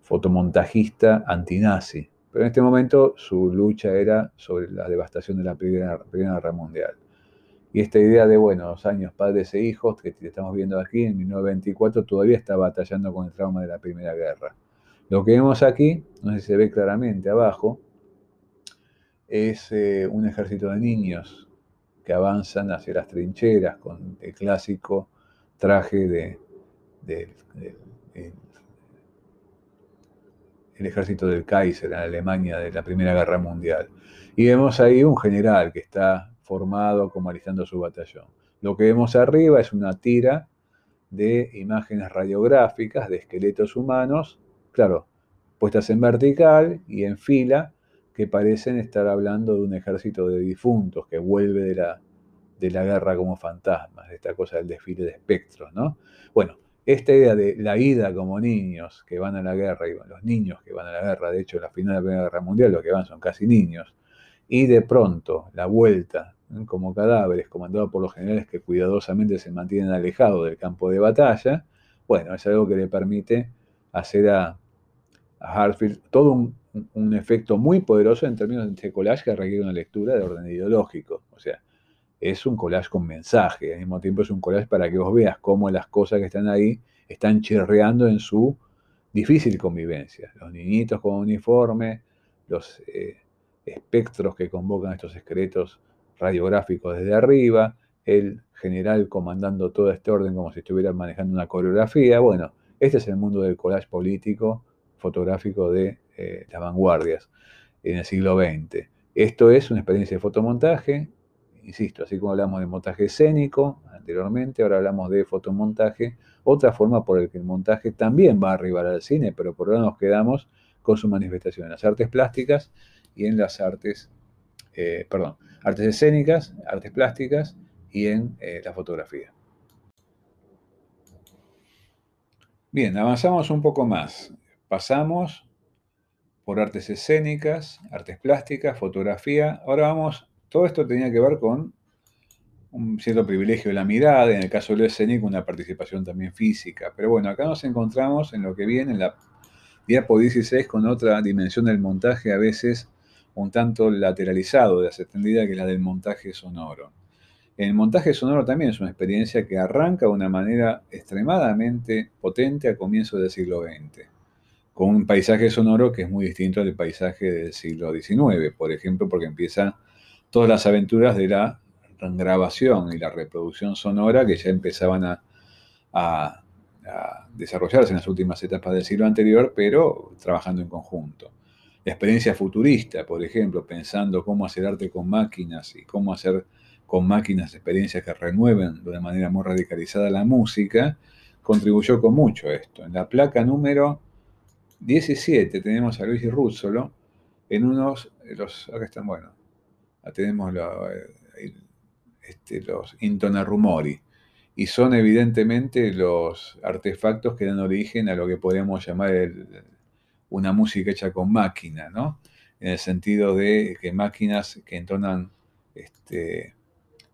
S1: fotomontajista antinazi. Pero en este momento su lucha era sobre la devastación de la Primera, Guerra Mundial. Y esta idea de, bueno, los años padres e hijos, que estamos viendo aquí, en 1924, todavía está batallando con el trauma de la Primera Guerra. Lo que vemos aquí, no sé si se ve claramente abajo, es eh, un ejército de niños que avanzan hacia las trincheras con el clásico traje de, el ejército del Kaiser en Alemania de la Primera Guerra Mundial. Y vemos ahí un general que está formado como alistando su batallón. Lo que vemos arriba es una tira de imágenes radiográficas de esqueletos humanos, claro, puestas en vertical y en fila, que parecen estar hablando de un ejército de difuntos que vuelve de la, de la guerra como fantasmas, esta cosa del desfile de espectros, ¿no? Bueno, esta idea de la ida como niños que van a la guerra, y los niños que van a la guerra, de hecho, la final de la Primera Guerra Mundial, los que van son casi niños, y de pronto la vuelta como cadáveres, comandados por los generales que cuidadosamente se mantienen alejados del campo de batalla, bueno, es algo que le permite hacer a, a Hartfield, todo un, efecto muy poderoso en términos de este collage que requiere una lectura de orden ideológico. O sea, es un collage con mensaje, al mismo tiempo es un collage para que vos veas cómo las cosas que están ahí están chirreando en su difícil convivencia. Los niñitos con uniforme, los eh, espectros que convocan estos secretos radiográficos desde arriba, el general comandando todo este orden como si estuviera manejando una coreografía. Bueno, este es el mundo del collage político fotográfico de eh, las vanguardias en el siglo XX. Esto es una experiencia de fotomontaje, insisto, así como hablamos de montaje escénico anteriormente, ahora hablamos de fotomontaje, otra forma por la que el montaje también va a arribar al cine, pero por ahora nos quedamos con su manifestación en las artes plásticas y en las artes, eh, perdón, artes escénicas, artes plásticas y en eh, la fotografía. Bien, avanzamos un poco más. Pasamos por artes escénicas, artes plásticas, fotografía. Ahora vamos, todo esto tenía que ver con un cierto privilegio de la mirada, en el caso de lo escénico una participación también física. Pero bueno, acá nos encontramos en lo que viene en la diapo 16 con otra dimensión del montaje a veces un tanto lateralizado de la que la del montaje sonoro. El montaje sonoro también es una experiencia que arranca de una manera extremadamente potente a comienzos del siglo XX, con un paisaje sonoro que es muy distinto al paisaje del siglo XIX, por ejemplo, porque empiezan todas las aventuras de la grabación y la reproducción sonora que ya empezaban a desarrollarse en las últimas etapas del siglo anterior, pero trabajando en conjunto. La experiencia futurista, por ejemplo, pensando cómo hacer arte con máquinas y cómo hacer con máquinas experiencias que renueven de una manera muy radicalizada la música, contribuyó con mucho esto. En la placa número 17 tenemos a Luis Ruzzolo en unos, los, acá están, bueno, tenemos eh, este, los intonarumori, y son evidentemente los artefactos que dan origen a lo que podríamos llamar una música hecha con máquina, ¿no? En el sentido de que máquinas que entonan este,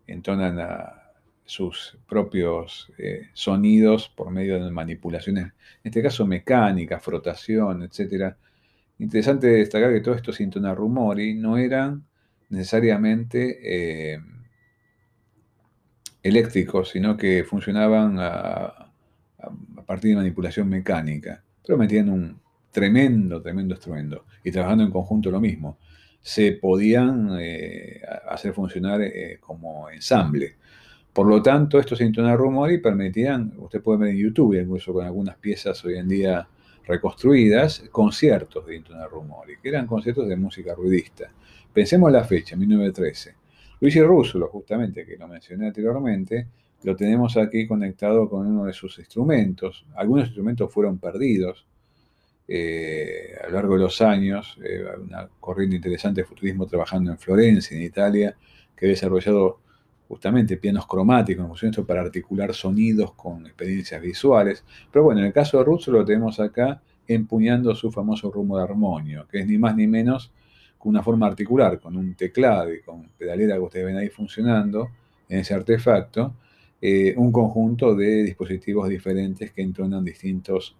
S1: entonan a sus propios eh, sonidos por medio de manipulaciones, en este caso mecánica, frotación, etc. Interesante destacar que todos estos rumori no eran necesariamente eh, eléctricos, sino que funcionaban a, partir de manipulación mecánica, pero metían un tremendo, tremendo estruendo y trabajando en conjunto lo mismo se podían eh, hacer funcionar eh, como ensamble. Por lo tanto, estos Intona Rumori permitían, usted puede ver en YouTube, incluso con algunas piezas hoy en día reconstruidas, conciertos de Intona Rumori, que eran conciertos de música ruidista. Pensemos en la fecha, 1913. Luigi Russolo, justamente, que lo mencioné anteriormente, lo tenemos aquí conectado con uno de sus instrumentos. Algunos instrumentos fueron perdidos, eh, a lo largo de los años, eh, una corriente interesante de futurismo trabajando en Florencia, en Italia, que ha desarrollado justamente pianos cromáticos, para articular sonidos con experiencias visuales. Pero bueno, en el caso de Russo lo tenemos acá empuñando su famoso rumbo de armonio, que es ni más ni menos que una forma articular, con un teclado y con pedalera que ustedes ven ahí funcionando en ese artefacto, eh, un conjunto de dispositivos diferentes que entonan distintos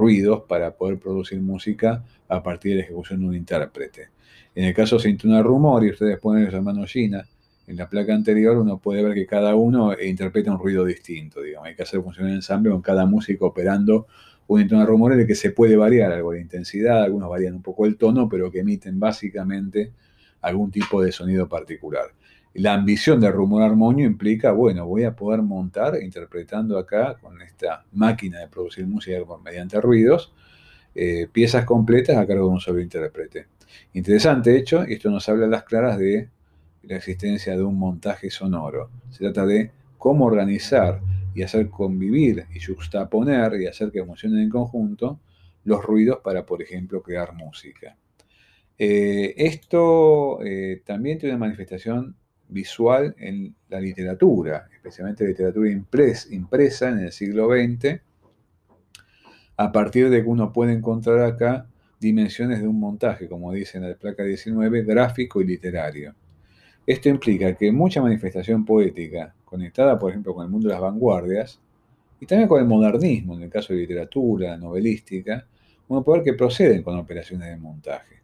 S1: ruidos para poder producir música a partir de la ejecución de un intérprete. En el caso de Sintuna Rumor, y ustedes ponen los hermanos Gina, en la placa anterior uno puede ver que cada uno interpreta un ruido distinto, digamos. Hay que hacer funcionar el ensamble con cada músico operando un intona rumor en el que se puede variar algo de intensidad, algunos varían un poco el tono, pero que emiten básicamente algún tipo de sonido particular. La ambición de rumor armonio implica, bueno, voy a poder montar interpretando acá con esta máquina de producir música mediante ruidos, eh, piezas completas a cargo de un solo intérprete. Interesante hecho, y esto nos habla a las claras de la existencia de un montaje sonoro. Se trata de cómo organizar y hacer convivir y juxtaponer y hacer que funcionen en conjunto los ruidos para, por ejemplo, crear música. Eh, esto eh, también tiene una manifestación visual en la literatura, especialmente literatura impresa en el siglo XX, a partir de que uno puede encontrar acá dimensiones de un montaje, como dice en la placa 19, gráfico y literario. Esto implica que mucha manifestación poética, conectada por ejemplo con el mundo de las vanguardias, y también con el modernismo, en el caso de literatura, novelística, uno puede ver que proceden con operaciones de montaje.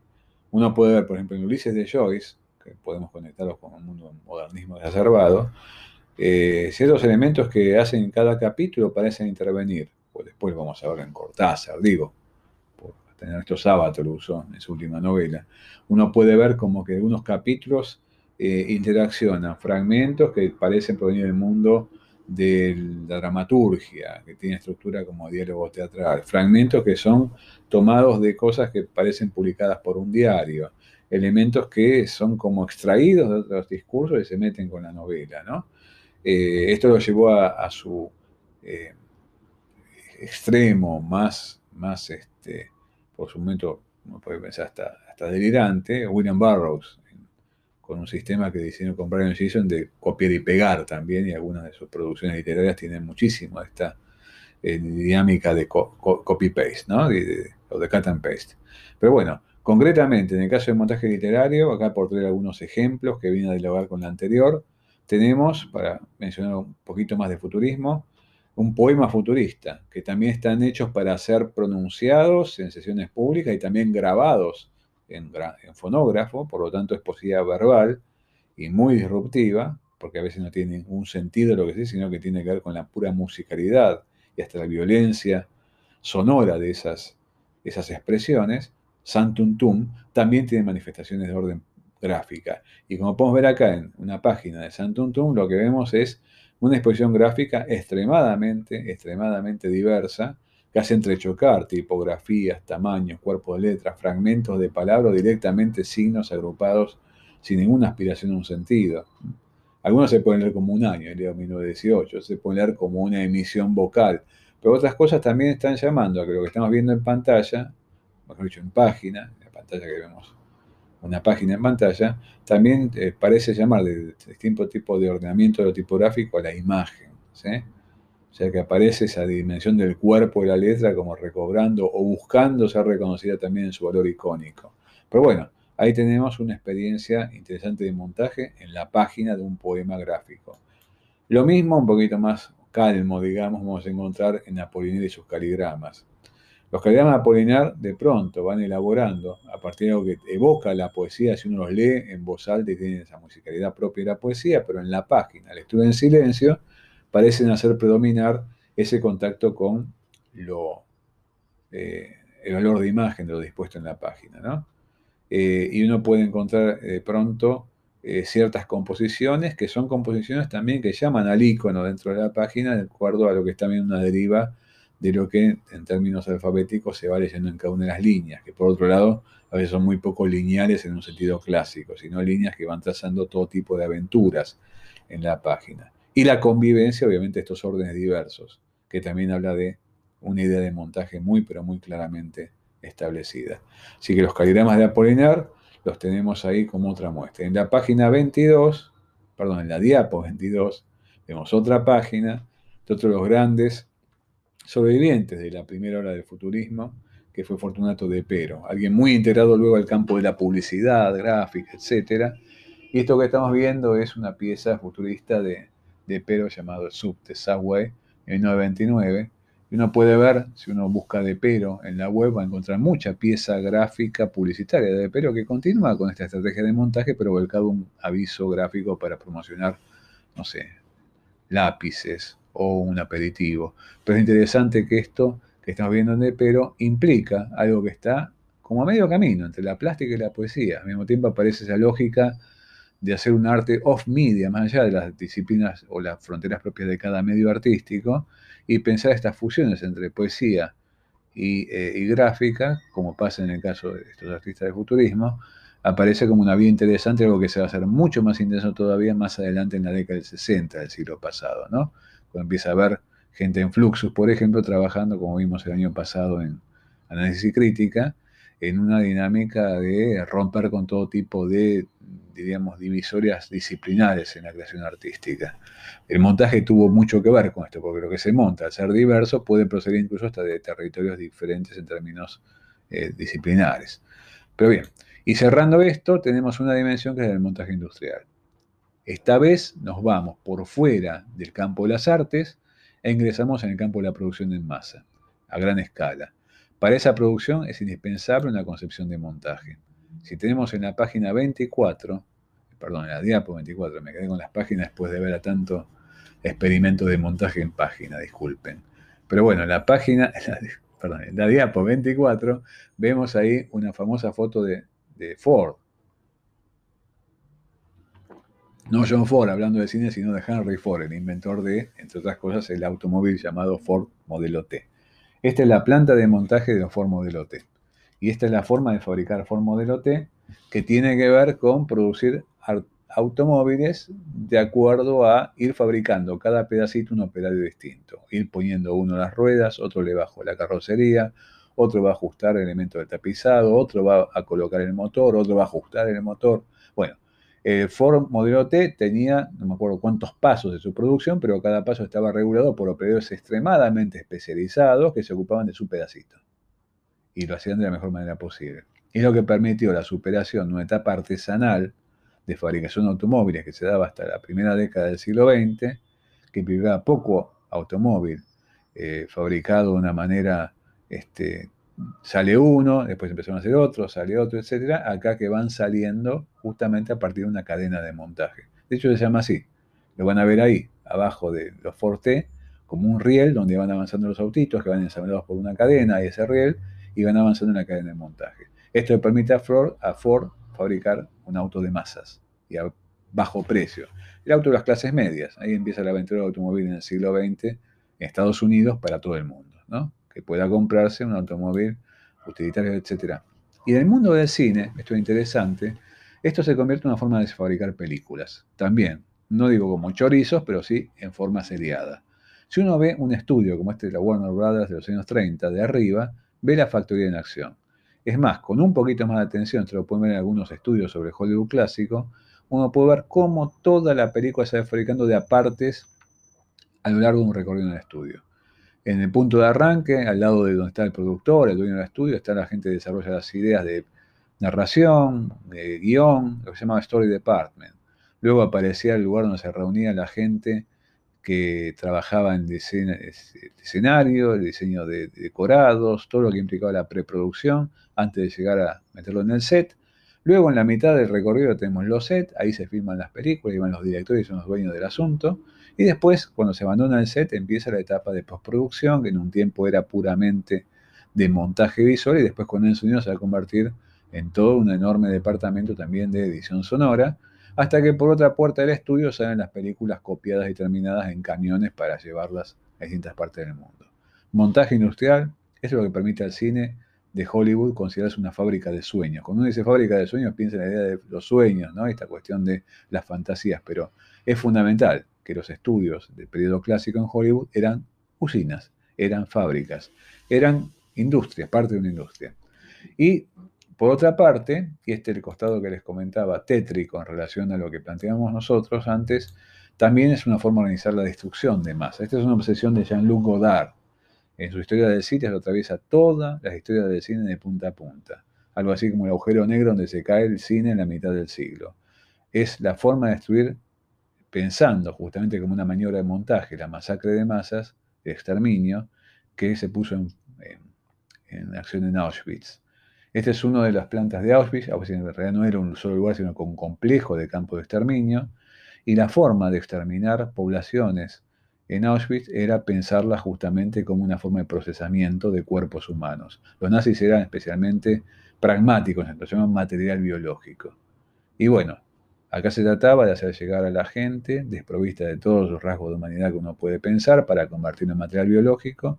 S1: Uno puede ver, por ejemplo, en Ulises de Joyce, que podemos conectarlos con un mundo modernismo exacerbado, eh, ciertos elementos que hacen cada capítulo parecen intervenir. Pues después vamos a ver en Cortázar, digo, por tener estos usó en su última novela. Uno puede ver como que algunos capítulos eh, interaccionan fragmentos que parecen provenir del mundo de la dramaturgia, que tiene estructura como diálogo teatral, fragmentos que son tomados de cosas que parecen publicadas por un diario, elementos que son como extraídos de otros discursos y se meten con la novela, ¿no? Eh, esto lo llevó a, su eh, extremo más, más este, por su momento, uno puede pensar hasta, hasta delirante, William Burroughs, con un sistema que diseñó con Brian Jason de copiar y pegar también, y algunas de sus producciones literarias tienen muchísimo esta eh, dinámica de copy-paste, ¿no? o de cut and paste. Pero bueno, concretamente, en el caso del montaje literario, acá por traer algunos ejemplos que vienen a dialogar con la anterior, tenemos, para mencionar un poquito más de futurismo, un poema futurista, que también están hechos para ser pronunciados en sesiones públicas y también grabados en, fonógrafo, por lo tanto es poesía verbal y muy disruptiva, porque a veces no tiene un sentido lo que dice, sino que tiene que ver con la pura musicalidad y hasta la violencia sonora de esas, esas expresiones. Santuntum también tiene manifestaciones de orden gráfica. Y como podemos ver acá en una página de Santuntum, lo que vemos es una exposición gráfica extremadamente, extremadamente diversa, que hace entrechocar tipografías, tamaños, cuerpos de letras, fragmentos de palabras, directamente signos agrupados sin ninguna aspiración a un sentido. Algunos se pueden leer como un año, el día 1918, se pueden leer como una emisión vocal, pero otras cosas también están llamando a que lo que estamos viendo en pantalla, mejor dicho, en página, en la pantalla que vemos, una página en pantalla, también eh, parece llamar de distinto tipo de ordenamiento tipográfico a la imagen. O sea que aparece esa dimensión del cuerpo de la letra como recobrando o buscando ser reconocida también en su valor icónico. Pero bueno, ahí tenemos una experiencia interesante de montaje en la página de un poema gráfico. Lo mismo, un poquito más calmo, digamos, vamos a encontrar en Apolinar y sus caligramas. Los caligramas de Apolinar de pronto van elaborando a partir de algo que evoca la poesía, si uno los lee en voz alta y tiene esa musicalidad propia de la poesía, pero en la página, lectura en silencio, parecen hacer predominar ese contacto con lo, eh, el valor de imagen de lo dispuesto en la página. Eh, y uno puede encontrar de pronto eh, ciertas composiciones que son composiciones también que llaman al icono dentro de la página de acuerdo a lo que está también una deriva de lo que en términos alfabéticos se va leyendo en cada una de las líneas, que por otro lado a veces son muy poco lineales en un sentido clásico, sino líneas que van trazando todo tipo de aventuras en la página. Y la convivencia, obviamente, estos órdenes diversos, que también habla de una idea de montaje muy, pero muy claramente establecida. Así que los caligramas de Apolinar los tenemos ahí como otra muestra. En la página 22, perdón, en la diapo 22, vemos otra página de otro de los grandes sobrevivientes de la primera hora del futurismo, que fue Fortunato de Pero, alguien muy integrado luego al campo de la publicidad, gráfica, etc. Y esto que estamos viendo es una pieza futurista de de Pero llamado Sub de Subway en 1929. Y uno puede ver, si uno busca de Pero en la web, va a encontrar mucha pieza gráfica publicitaria de Pero que continúa con esta estrategia de montaje, pero volcado un aviso gráfico para promocionar, no sé, lápices o un aperitivo. Pero es interesante que esto que estamos viendo en De Pero implica algo que está como a medio camino entre la plástica y la poesía. Al mismo tiempo aparece esa lógica de hacer un arte off-media, más allá de las disciplinas o las fronteras propias de cada medio artístico, y pensar estas fusiones entre poesía y, eh, gráfica, como pasa en el caso de estos artistas de futurismo, aparece como una vía interesante, algo que se va a hacer mucho más intenso todavía más adelante en la década del 60 del siglo pasado, ¿no? Cuando empieza a haber gente en Fluxus, por ejemplo, trabajando, como vimos el año pasado en análisis y crítica, en una dinámica de romper con todo tipo de, diríamos, divisorias disciplinares en la creación artística. El montaje tuvo mucho que ver con esto, porque lo que se monta, al ser diverso, puede proceder incluso hasta de territorios diferentes en términos eh, disciplinares. Pero bien, y cerrando esto, tenemos una dimensión que es el montaje industrial. Esta vez nos vamos por fuera del campo de las artes e ingresamos en el campo de la producción en masa, a gran escala Para esa producción es indispensable una concepción de montaje. Si tenemos en la página 24, perdón, en la diapo 24, me quedé con las páginas después de ver a tanto experimento de montaje en página, disculpen. Pero bueno, en la página, perdón, en la diapo 24, vemos ahí una famosa foto de, de Ford. No John Ford hablando de cine, sino de Henry Ford, el inventor de, entre otras cosas, el automóvil llamado Ford Modelo T. Esta es la planta de montaje de Ford Modelo T. Y esta es la forma de fabricar Ford Modelo T, que tiene que ver con producir automóviles de acuerdo a ir fabricando cada pedacito un operario distinto. Ir poniendo uno las ruedas, otro le bajo la carrocería, otro va a ajustar el elemento de tapizado, otro va a colocar el motor, otro va a ajustar el motor. Bueno, el Ford Modelo T tenía, no me acuerdo cuántos pasos de su producción, pero cada paso estaba regulado por operadores extremadamente especializados que se ocupaban de su pedacito. Y lo hacían de la mejor manera posible. Y lo que permitió la superación de una etapa artesanal de fabricación de automóviles que se daba hasta la primera década del siglo XX, que vivía poco automóvil eh, fabricado de una manera este, sale uno, después empezaron a hacer otro, sale otro, etcétera, acá que van saliendo justamente a partir de una cadena de montaje. De hecho, se llama así. Lo van a ver ahí, abajo de los Forte, como un riel donde van avanzando los autitos que van ensamblados por una cadena y ese riel y van avanzando en la cadena de montaje. Esto le permite a Ford, a Ford fabricar un auto de masas y a bajo precio. El auto de las clases medias. Ahí empieza la aventura del automóvil en el siglo XX en Estados Unidos para todo el mundo. ¿no? Que pueda comprarse un automóvil utilitario, etc. Y en el mundo del cine, esto es interesante, esto se convierte en una forma de fabricar películas. También, no digo como chorizos, pero sí en forma seriada. Si uno ve un estudio como este de la Warner Brothers de los años 30, de arriba, ve la factoría en acción. Es más, con un poquito más de atención, se lo pueden ver en algunos estudios sobre Hollywood clásico, uno puede ver cómo toda la película se va fabricando de apartes a lo largo de un recorrido en el estudio. En el punto de arranque, al lado de donde está el productor, el dueño del estudio, está la gente que desarrolla las ideas de narración, de guion, lo que se llama Story Department. Luego aparecía el lugar donde se reunía la gente que trabajaba en diseño, escenario, el diseño de, decorados, todo lo que implicaba la preproducción antes de llegar a meterlo en el set. Luego en la mitad del recorrido tenemos los sets, ahí se filman las películas, y van los directores y son los dueños del asunto. Y después, cuando se abandona el set, empieza la etapa de postproducción, que en un tiempo era puramente de montaje visual, y después con el sonido se va a convertir en todo un enorme departamento también de edición sonora, hasta que por otra puerta del estudio salen las películas copiadas y terminadas en camiones para llevarlas a distintas partes del mundo. Montaje industrial, eso es lo que permite al cine de Hollywood considerarse una fábrica de sueños. Cuando uno dice fábrica de sueños, piensa en la idea de los sueños, ¿no? Esta cuestión de las fantasías, pero es fundamental que los estudios del periodo clásico en Hollywood eran usinas, eran fábricas, eran industrias, parte de una industria. Y por otra parte, y este es el costado que les comentaba, tétrico en relación a lo que planteamos nosotros antes, también es una forma de organizar la destrucción de masa. Esta es una obsesión de Jean-Luc Godard. En su historia del cine lo atraviesa toda la historia del cine de punta a punta. Algo así como el agujero negro donde se cae el cine en la mitad del siglo. Es la forma de destruir pensando justamente como una maniobra de montaje, la masacre de masas, el exterminio, que se puso en, acción en Auschwitz. Este es uno de las plantas de Auschwitz, Auschwitz en realidad no era un solo lugar, sino con un complejo de campo de exterminio, y la forma de exterminar poblaciones en Auschwitz era pensarla justamente como una forma de procesamiento de cuerpos humanos. Los nazis eran especialmente pragmáticos, lo llaman material biológico. Y bueno, Acá se trataba de hacer llegar a la gente, desprovista de todos los rasgos de humanidad que uno puede pensar, para convertirlo en material biológico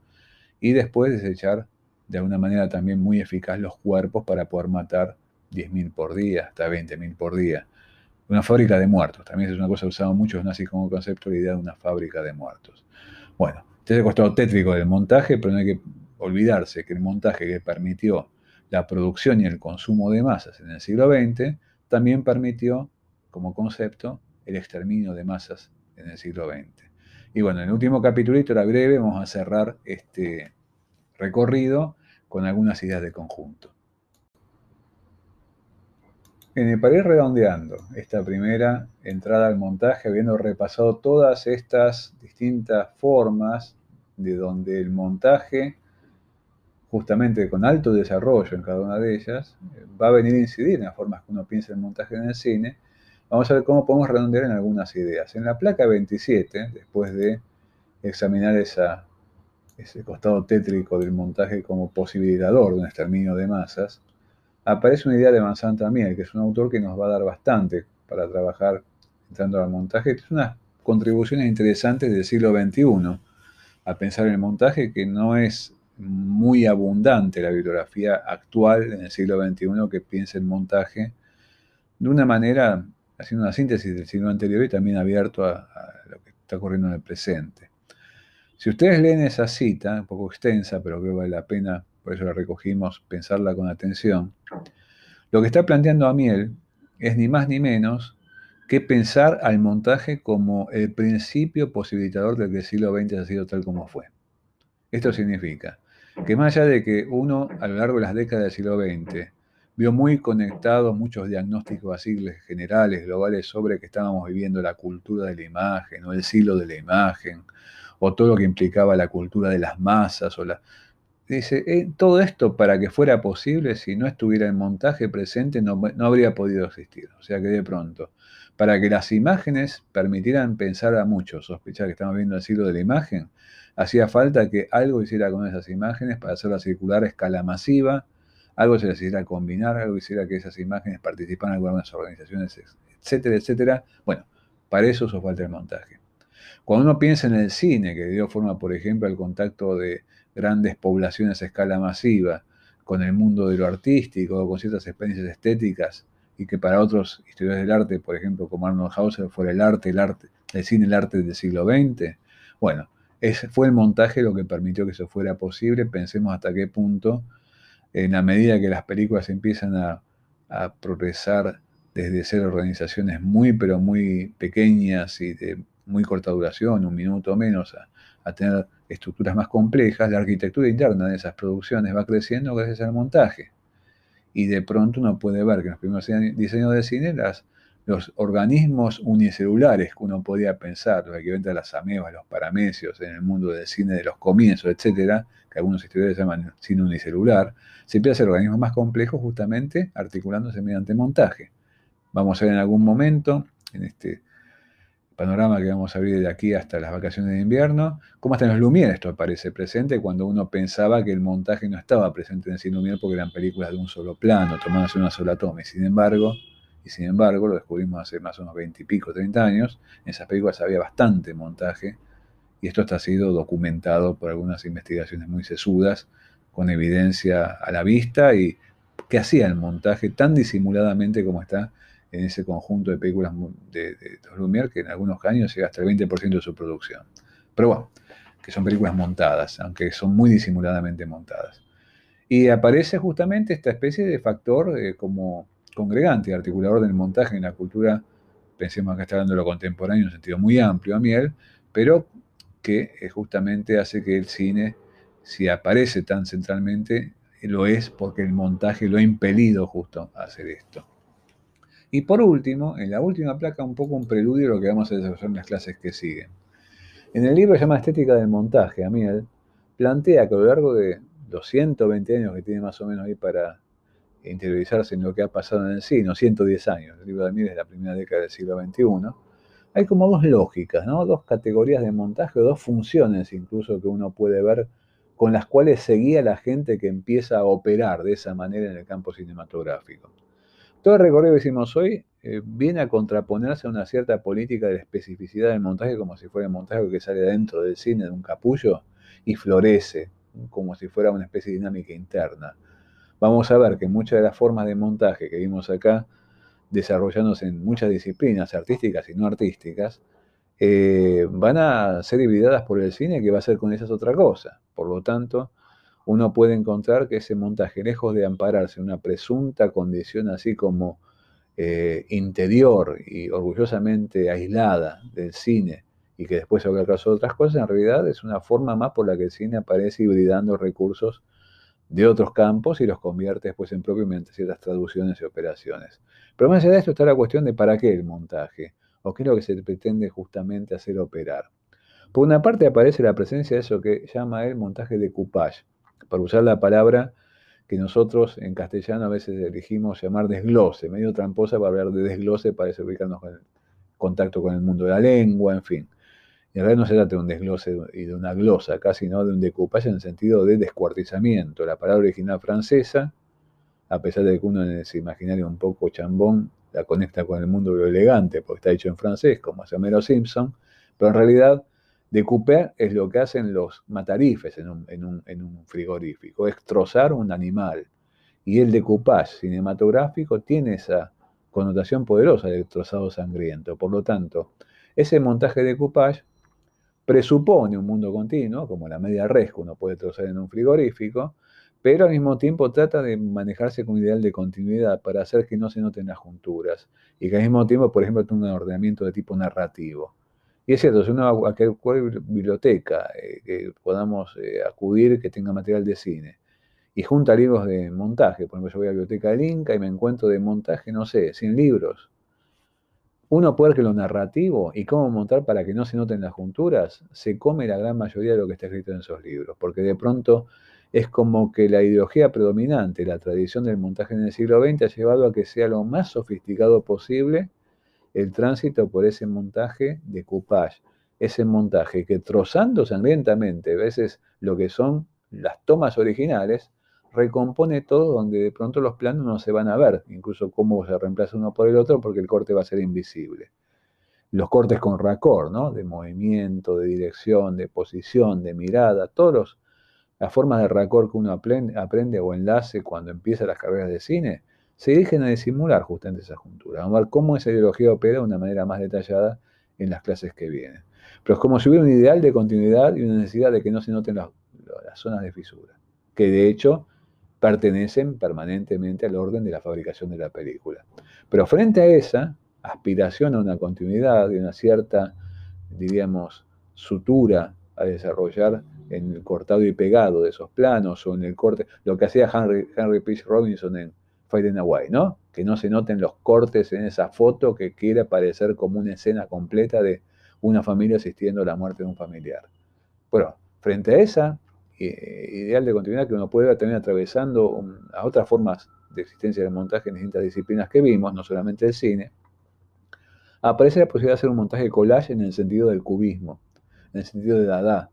S1: y después desechar de alguna manera también muy eficaz los cuerpos para poder matar 10.000 por día, hasta 20.000 por día. Una fábrica de muertos, también es una cosa usada muchos nazis como concepto, la idea de una fábrica de muertos. Bueno, este es el costado tétrico del montaje, pero no hay que olvidarse que el montaje que permitió la producción y el consumo de masas en el siglo XX también permitió como concepto el exterminio de masas en el siglo XX. Y bueno, en el último capítulo, era breve, vamos a cerrar este recorrido con algunas ideas de conjunto. Bien, para ir redondeando esta primera entrada al montaje, habiendo repasado todas estas distintas formas de donde el montaje justamente con alto desarrollo en cada una de ellas, va a venir a incidir en las formas que uno piensa el montaje en el cine. Vamos a ver cómo podemos redondear en algunas ideas. En la placa 27, después de examinar esa, ese costado tétrico del montaje como posibilitador de un exterminio de masas, aparece una idea de Vincent Amiel, que es un autor que nos va a dar bastante para trabajar entrando al montaje. Es unas contribuciones interesantes del siglo XXI a pensar en el montaje, que no es muy abundante la bibliografía actual en el siglo XXI que piensa el montaje de una manera, haciendo una síntesis del siglo anterior y también abierto a, a lo que está ocurriendo en el presente. Si ustedes leen esa cita, un poco extensa, pero creo que vale la pena, por eso la recogimos, pensarla con atención, lo que está planteando Amiel es ni más ni menos que pensar al montaje como el principio posibilitador del que el siglo XX ha sido tal como fue. Esto significa que más allá de que uno a lo largo de las décadas del siglo XX vio muy conectados muchos diagnósticos así generales, globales, sobre que estábamos viviendo la cultura de la imagen o el siglo de la imagen, o todo lo que implicaba la cultura de las masas, o la, Dice, eh, todo esto para que fuera posible, si no estuviera el montaje presente, no, no, habría podido existir. O sea que de pronto, para que las imágenes permitieran pensar a muchos, sospechar que estamos viendo el siglo de la imagen, hacía falta que algo hiciera con esas imágenes para hacerlas circular a escala masiva, algo se necesitara combinar, algo hiciera que esas imágenes participaran en algunas organizaciones, etcétera, etcétera. Bueno, para eso eso falta el montaje. Cuando uno piensa en el cine, que dio forma, por ejemplo, al contacto de grandes poblaciones a escala masiva, con el mundo de lo artístico, con ciertas experiencias estéticas, y que para otros historiadores del arte, por ejemplo, como Arnold Hauser, fuera el arte, el arte, el cine, el arte del siglo XX. Bueno, fue el montaje lo que permitió que eso fuera posible. Pensemos hasta qué punto, en la medida que las películas empiezan a, progresar desde ser organizaciones muy, pero muy pequeñas y de muy corta duración, un minuto o menos, a, a tener estructuras más complejas, la arquitectura interna de esas producciones va creciendo gracias al montaje. Y de pronto uno puede ver que en los primeros diseños de cine las, los organismos unicelulares que uno podía pensar, los equivalentes a las amebas, los paramecios en el mundo del cine de los comienzos, etcétera, que algunos historiadores llaman cine unicelular, se empieza a ser organismos más complejos justamente articulándose mediante montaje. Vamos a ver en algún momento, en este panorama que vamos a abrir de aquí hasta las vacaciones de invierno. ¿Cómo están los Lumière? Esto aparece presente cuando uno pensaba que el montaje no estaba presente en el cine Lumière porque eran películas de un solo plano, tomadas en una sola toma. Y sin embargo, y sin embargo, lo descubrimos hace más o menos 20 y pico, 30 años, en esas películas había bastante montaje y esto está sido documentado por algunas investigaciones muy sesudas, con evidencia a la vista y que hacía el montaje tan disimuladamente como está en ese conjunto de películas de, de, Lumière que en algunos años llega hasta el 20% de su producción. Pero bueno, que son películas montadas, aunque son muy disimuladamente montadas. Y aparece justamente esta especie de factor eh, como congregante, articulador del montaje en la cultura, pensemos que está hablando de lo contemporáneo en un sentido muy amplio a miel, pero que eh, justamente hace que el cine, si aparece tan centralmente, lo es porque el montaje lo ha impelido justo a hacer esto. Y por último, en la última placa, un poco un preludio de lo que vamos a desarrollar en las clases que siguen. En el libro se llama Estética del Montaje, Amiel plantea que a lo largo de los 120 años que tiene más o menos ahí para interiorizarse en lo que ha pasado en el cine, 110 años, el libro de Amiel es la primera década del siglo XXI, hay como dos lógicas, ¿no? dos categorías de montaje, dos funciones incluso que uno puede ver con las cuales seguía la gente que empieza a operar de esa manera en el campo cinematográfico. Todo el recorrido que hicimos hoy eh, viene a contraponerse a una cierta política de especificidad del montaje, como si fuera el montaje que sale dentro del cine de un capullo y florece, como si fuera una especie de dinámica interna. Vamos a ver que muchas de las formas de montaje que vimos acá, desarrollándose en muchas disciplinas artísticas y no artísticas, eh, van a ser divididas por el cine, que va a ser con esas otra cosa. Por lo tanto, uno puede encontrar que ese montaje, lejos de ampararse en una presunta condición así como eh, interior y orgullosamente aislada del cine, y que después haga caso de otras cosas, en realidad es una forma más por la que el cine aparece hibridando recursos de otros campos y los convierte después en propio mediante ciertas traducciones y operaciones. Pero más allá de esto está la cuestión de para qué el montaje, o qué es lo que se pretende justamente hacer operar. Por una parte aparece la presencia de eso que llama el montaje de coupage, para usar la palabra que nosotros en castellano a veces elegimos llamar desglose, medio tramposa para hablar de desglose para ubicarnos el contacto con el mundo de la lengua, en fin. En realidad no se trata de un desglose y de una glosa casi sino de un decoupage en el sentido de descuartizamiento. La palabra original francesa, a pesar de que uno en ese imaginario un poco chambón la conecta con el mundo lo elegante, porque está dicho en francés, como hace Homero Simpson, pero en realidad decouper es lo que hacen los matarifes en un, en un frigorífico, es trozar un animal. Y el decoupage cinematográfico tiene esa connotación poderosa de trozado sangriento. Por lo tanto, ese montaje de decoupage presupone un mundo continuo, como la media res que uno puede trozar en un frigorífico, pero al mismo tiempo trata de manejarse con un ideal de continuidad para hacer que no se noten las junturas y que al mismo tiempo, por ejemplo, tenga un ordenamiento de tipo narrativo. Y es cierto, si uno a cualquier biblioteca eh, que podamos eh, acudir que tenga material de cine y junta libros de montaje, por ejemplo, yo voy a la biblioteca del Inca y me encuentro de montaje, no sé, 100 libros, uno puede que lo narrativo y cómo montar para que no se noten las junturas se come la gran mayoría de lo que está escrito en esos libros, porque de pronto es como que la ideología predominante, la tradición del montaje en el siglo XX ha llevado a que sea lo más sofisticado posible el tránsito por ese montaje de coupage, ese montaje que trozando sangrientamente a veces lo que son las tomas originales, recompone todo donde de pronto los planos no se van a ver, incluso cómo se reemplaza uno por el otro porque el corte va a ser invisible. Los cortes con raccord, ¿no? De movimiento, de dirección, de posición, de mirada, todas las formas de raccord que uno aprende, o enlace cuando empieza las carreras de cine, se dirigen a disimular justamente esa juntura. A ver cómo esa ideología opera de una manera más detallada en las clases que vienen. Pero es como si hubiera un ideal de continuidad y una necesidad de que no se noten las zonas de fisura, que de hecho pertenecen permanentemente al orden de la fabricación de la película. Pero frente a esa aspiración a una continuidad y una cierta, diríamos, sutura a desarrollar en el cortado y pegado de esos planos o en el corte, lo que hacía Henry, Henry Peach Robinson en Fading Away, ¿no? Que no se noten los cortes en esa foto que quiere parecer como una escena completa de una familia asistiendo a la muerte de un familiar. Bueno, frente a esa ideal de continuidad que uno puede tener atravesando a otras formas de existencia del montaje en distintas disciplinas que vimos, no solamente el cine, aparece la posibilidad de hacer un montaje collage en el sentido del cubismo, en el sentido de Dada,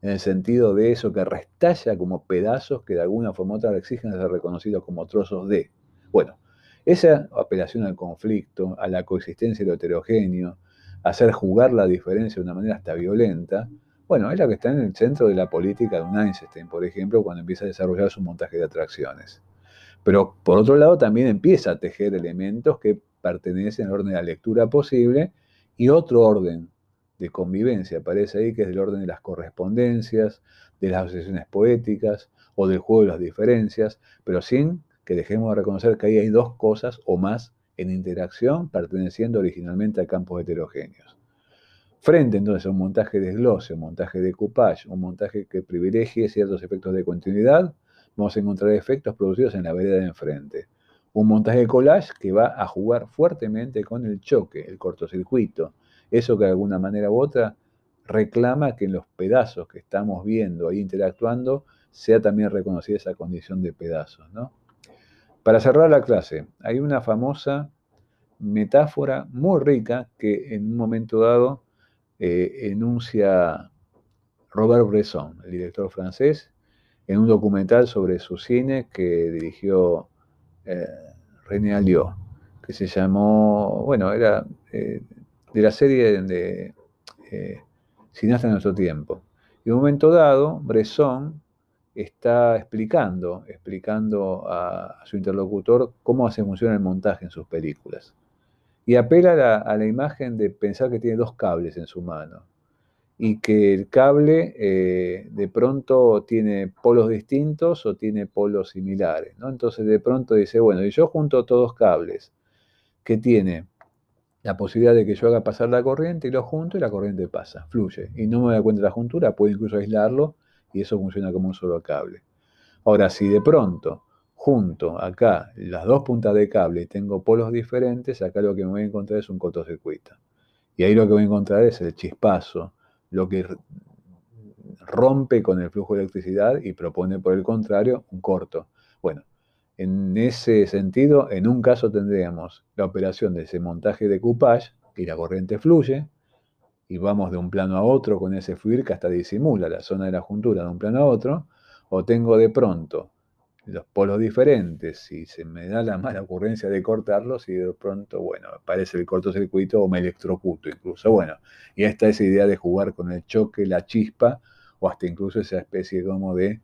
S1: en el sentido de eso que restalla como pedazos que de alguna forma u otra exigen ser reconocidos como trozos de. Bueno, esa apelación al conflicto, a la coexistencia de lo heterogéneo, hacer jugar la diferencia de una manera hasta violenta, bueno, es la que está en el centro de la política de un Einstein, por ejemplo, cuando empieza a desarrollar su montaje de atracciones. Pero por otro lado también empieza a tejer elementos que pertenecen al orden de la lectura posible y otro orden de convivencia aparece ahí, que es del orden de las correspondencias, de las asociaciones poéticas o del juego de las diferencias, pero sin que dejemos de reconocer que ahí hay dos cosas o más en interacción perteneciendo originalmente a campos heterogéneos. Frente entonces a un montaje de desglose, un montaje de coupage, un montaje que privilegie ciertos efectos de continuidad, vamos a encontrar efectos producidos en la vereda de enfrente. Un montaje de collage que va a jugar fuertemente con el choque, el cortocircuito, eso que de alguna manera u otra reclama que en los pedazos que estamos viendo ahí interactuando sea también reconocida esa condición de pedazos. Para cerrar la clase, hay una famosa metáfora muy rica que en un momento dado eh, enuncia Robert Bresson, el director francés, en un documental sobre su cine que dirigió eh, René Alliot, que se llamó, bueno, era eh, de la serie de Cineasta en nuestro tiempo. Y en un momento dado, Bresson está explicando, explicando a, su interlocutor cómo hace funcionar el montaje en sus películas y apela a la, imagen de pensar que tiene dos cables en su mano y que el cable eh, de pronto tiene polos distintos o tiene polos similares. ¿no? Entonces de pronto dice, bueno, y yo junto todos cables que tiene la posibilidad de que yo haga pasar la corriente y lo junto y la corriente pasa, fluye. Y no me da cuenta de la juntura, puedo incluso aislarlo y eso funciona como un solo cable. Ahora, si de pronto junto acá las dos puntas de cable y tengo polos diferentes, acá lo que me voy a encontrar es un cortocircuito. Y ahí lo que voy a encontrar es el chispazo, lo que rompe con el flujo de electricidad y propone, por el contrario, un corto. Bueno, en ese sentido, en un caso tendríamos la operación de ese montaje de coupage, y la corriente fluye, y vamos de un plano a otro con ese fluir que hasta disimula la zona de la juntura de un plano a otro, o tengo de pronto los polos diferentes y se me da la mala ocurrencia de cortarlos y de pronto, bueno, aparece el cortocircuito o me electrocuto incluso. Bueno, y esta esa idea de jugar con el choque, la chispa o hasta incluso esa especie como de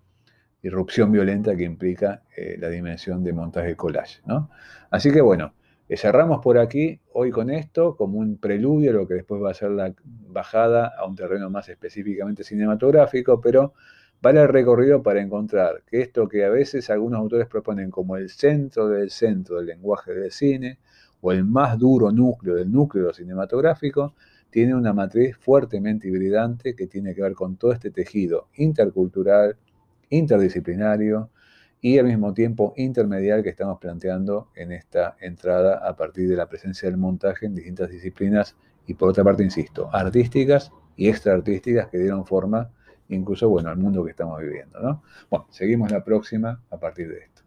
S1: irrupción violenta que implica eh, la dimensión de montaje collage, ¿no? Así que bueno, eh, cerramos por aquí hoy con esto como un preludio a lo que después va a ser la bajada a un terreno más específicamente cinematográfico, pero vale el recorrido para encontrar que esto que a veces algunos autores proponen como el centro del centro del lenguaje del cine, o el más duro núcleo del núcleo cinematográfico, tiene una matriz fuertemente hibridante que tiene que ver con todo este tejido intercultural, interdisciplinario y al mismo tiempo intermedial que estamos planteando en esta entrada a partir de la presencia del montaje en distintas disciplinas y por otra parte, insisto, artísticas y extraartísticas que dieron forma incluso, bueno, al mundo que estamos viviendo, ¿no? Bueno, seguimos la próxima a partir de esto.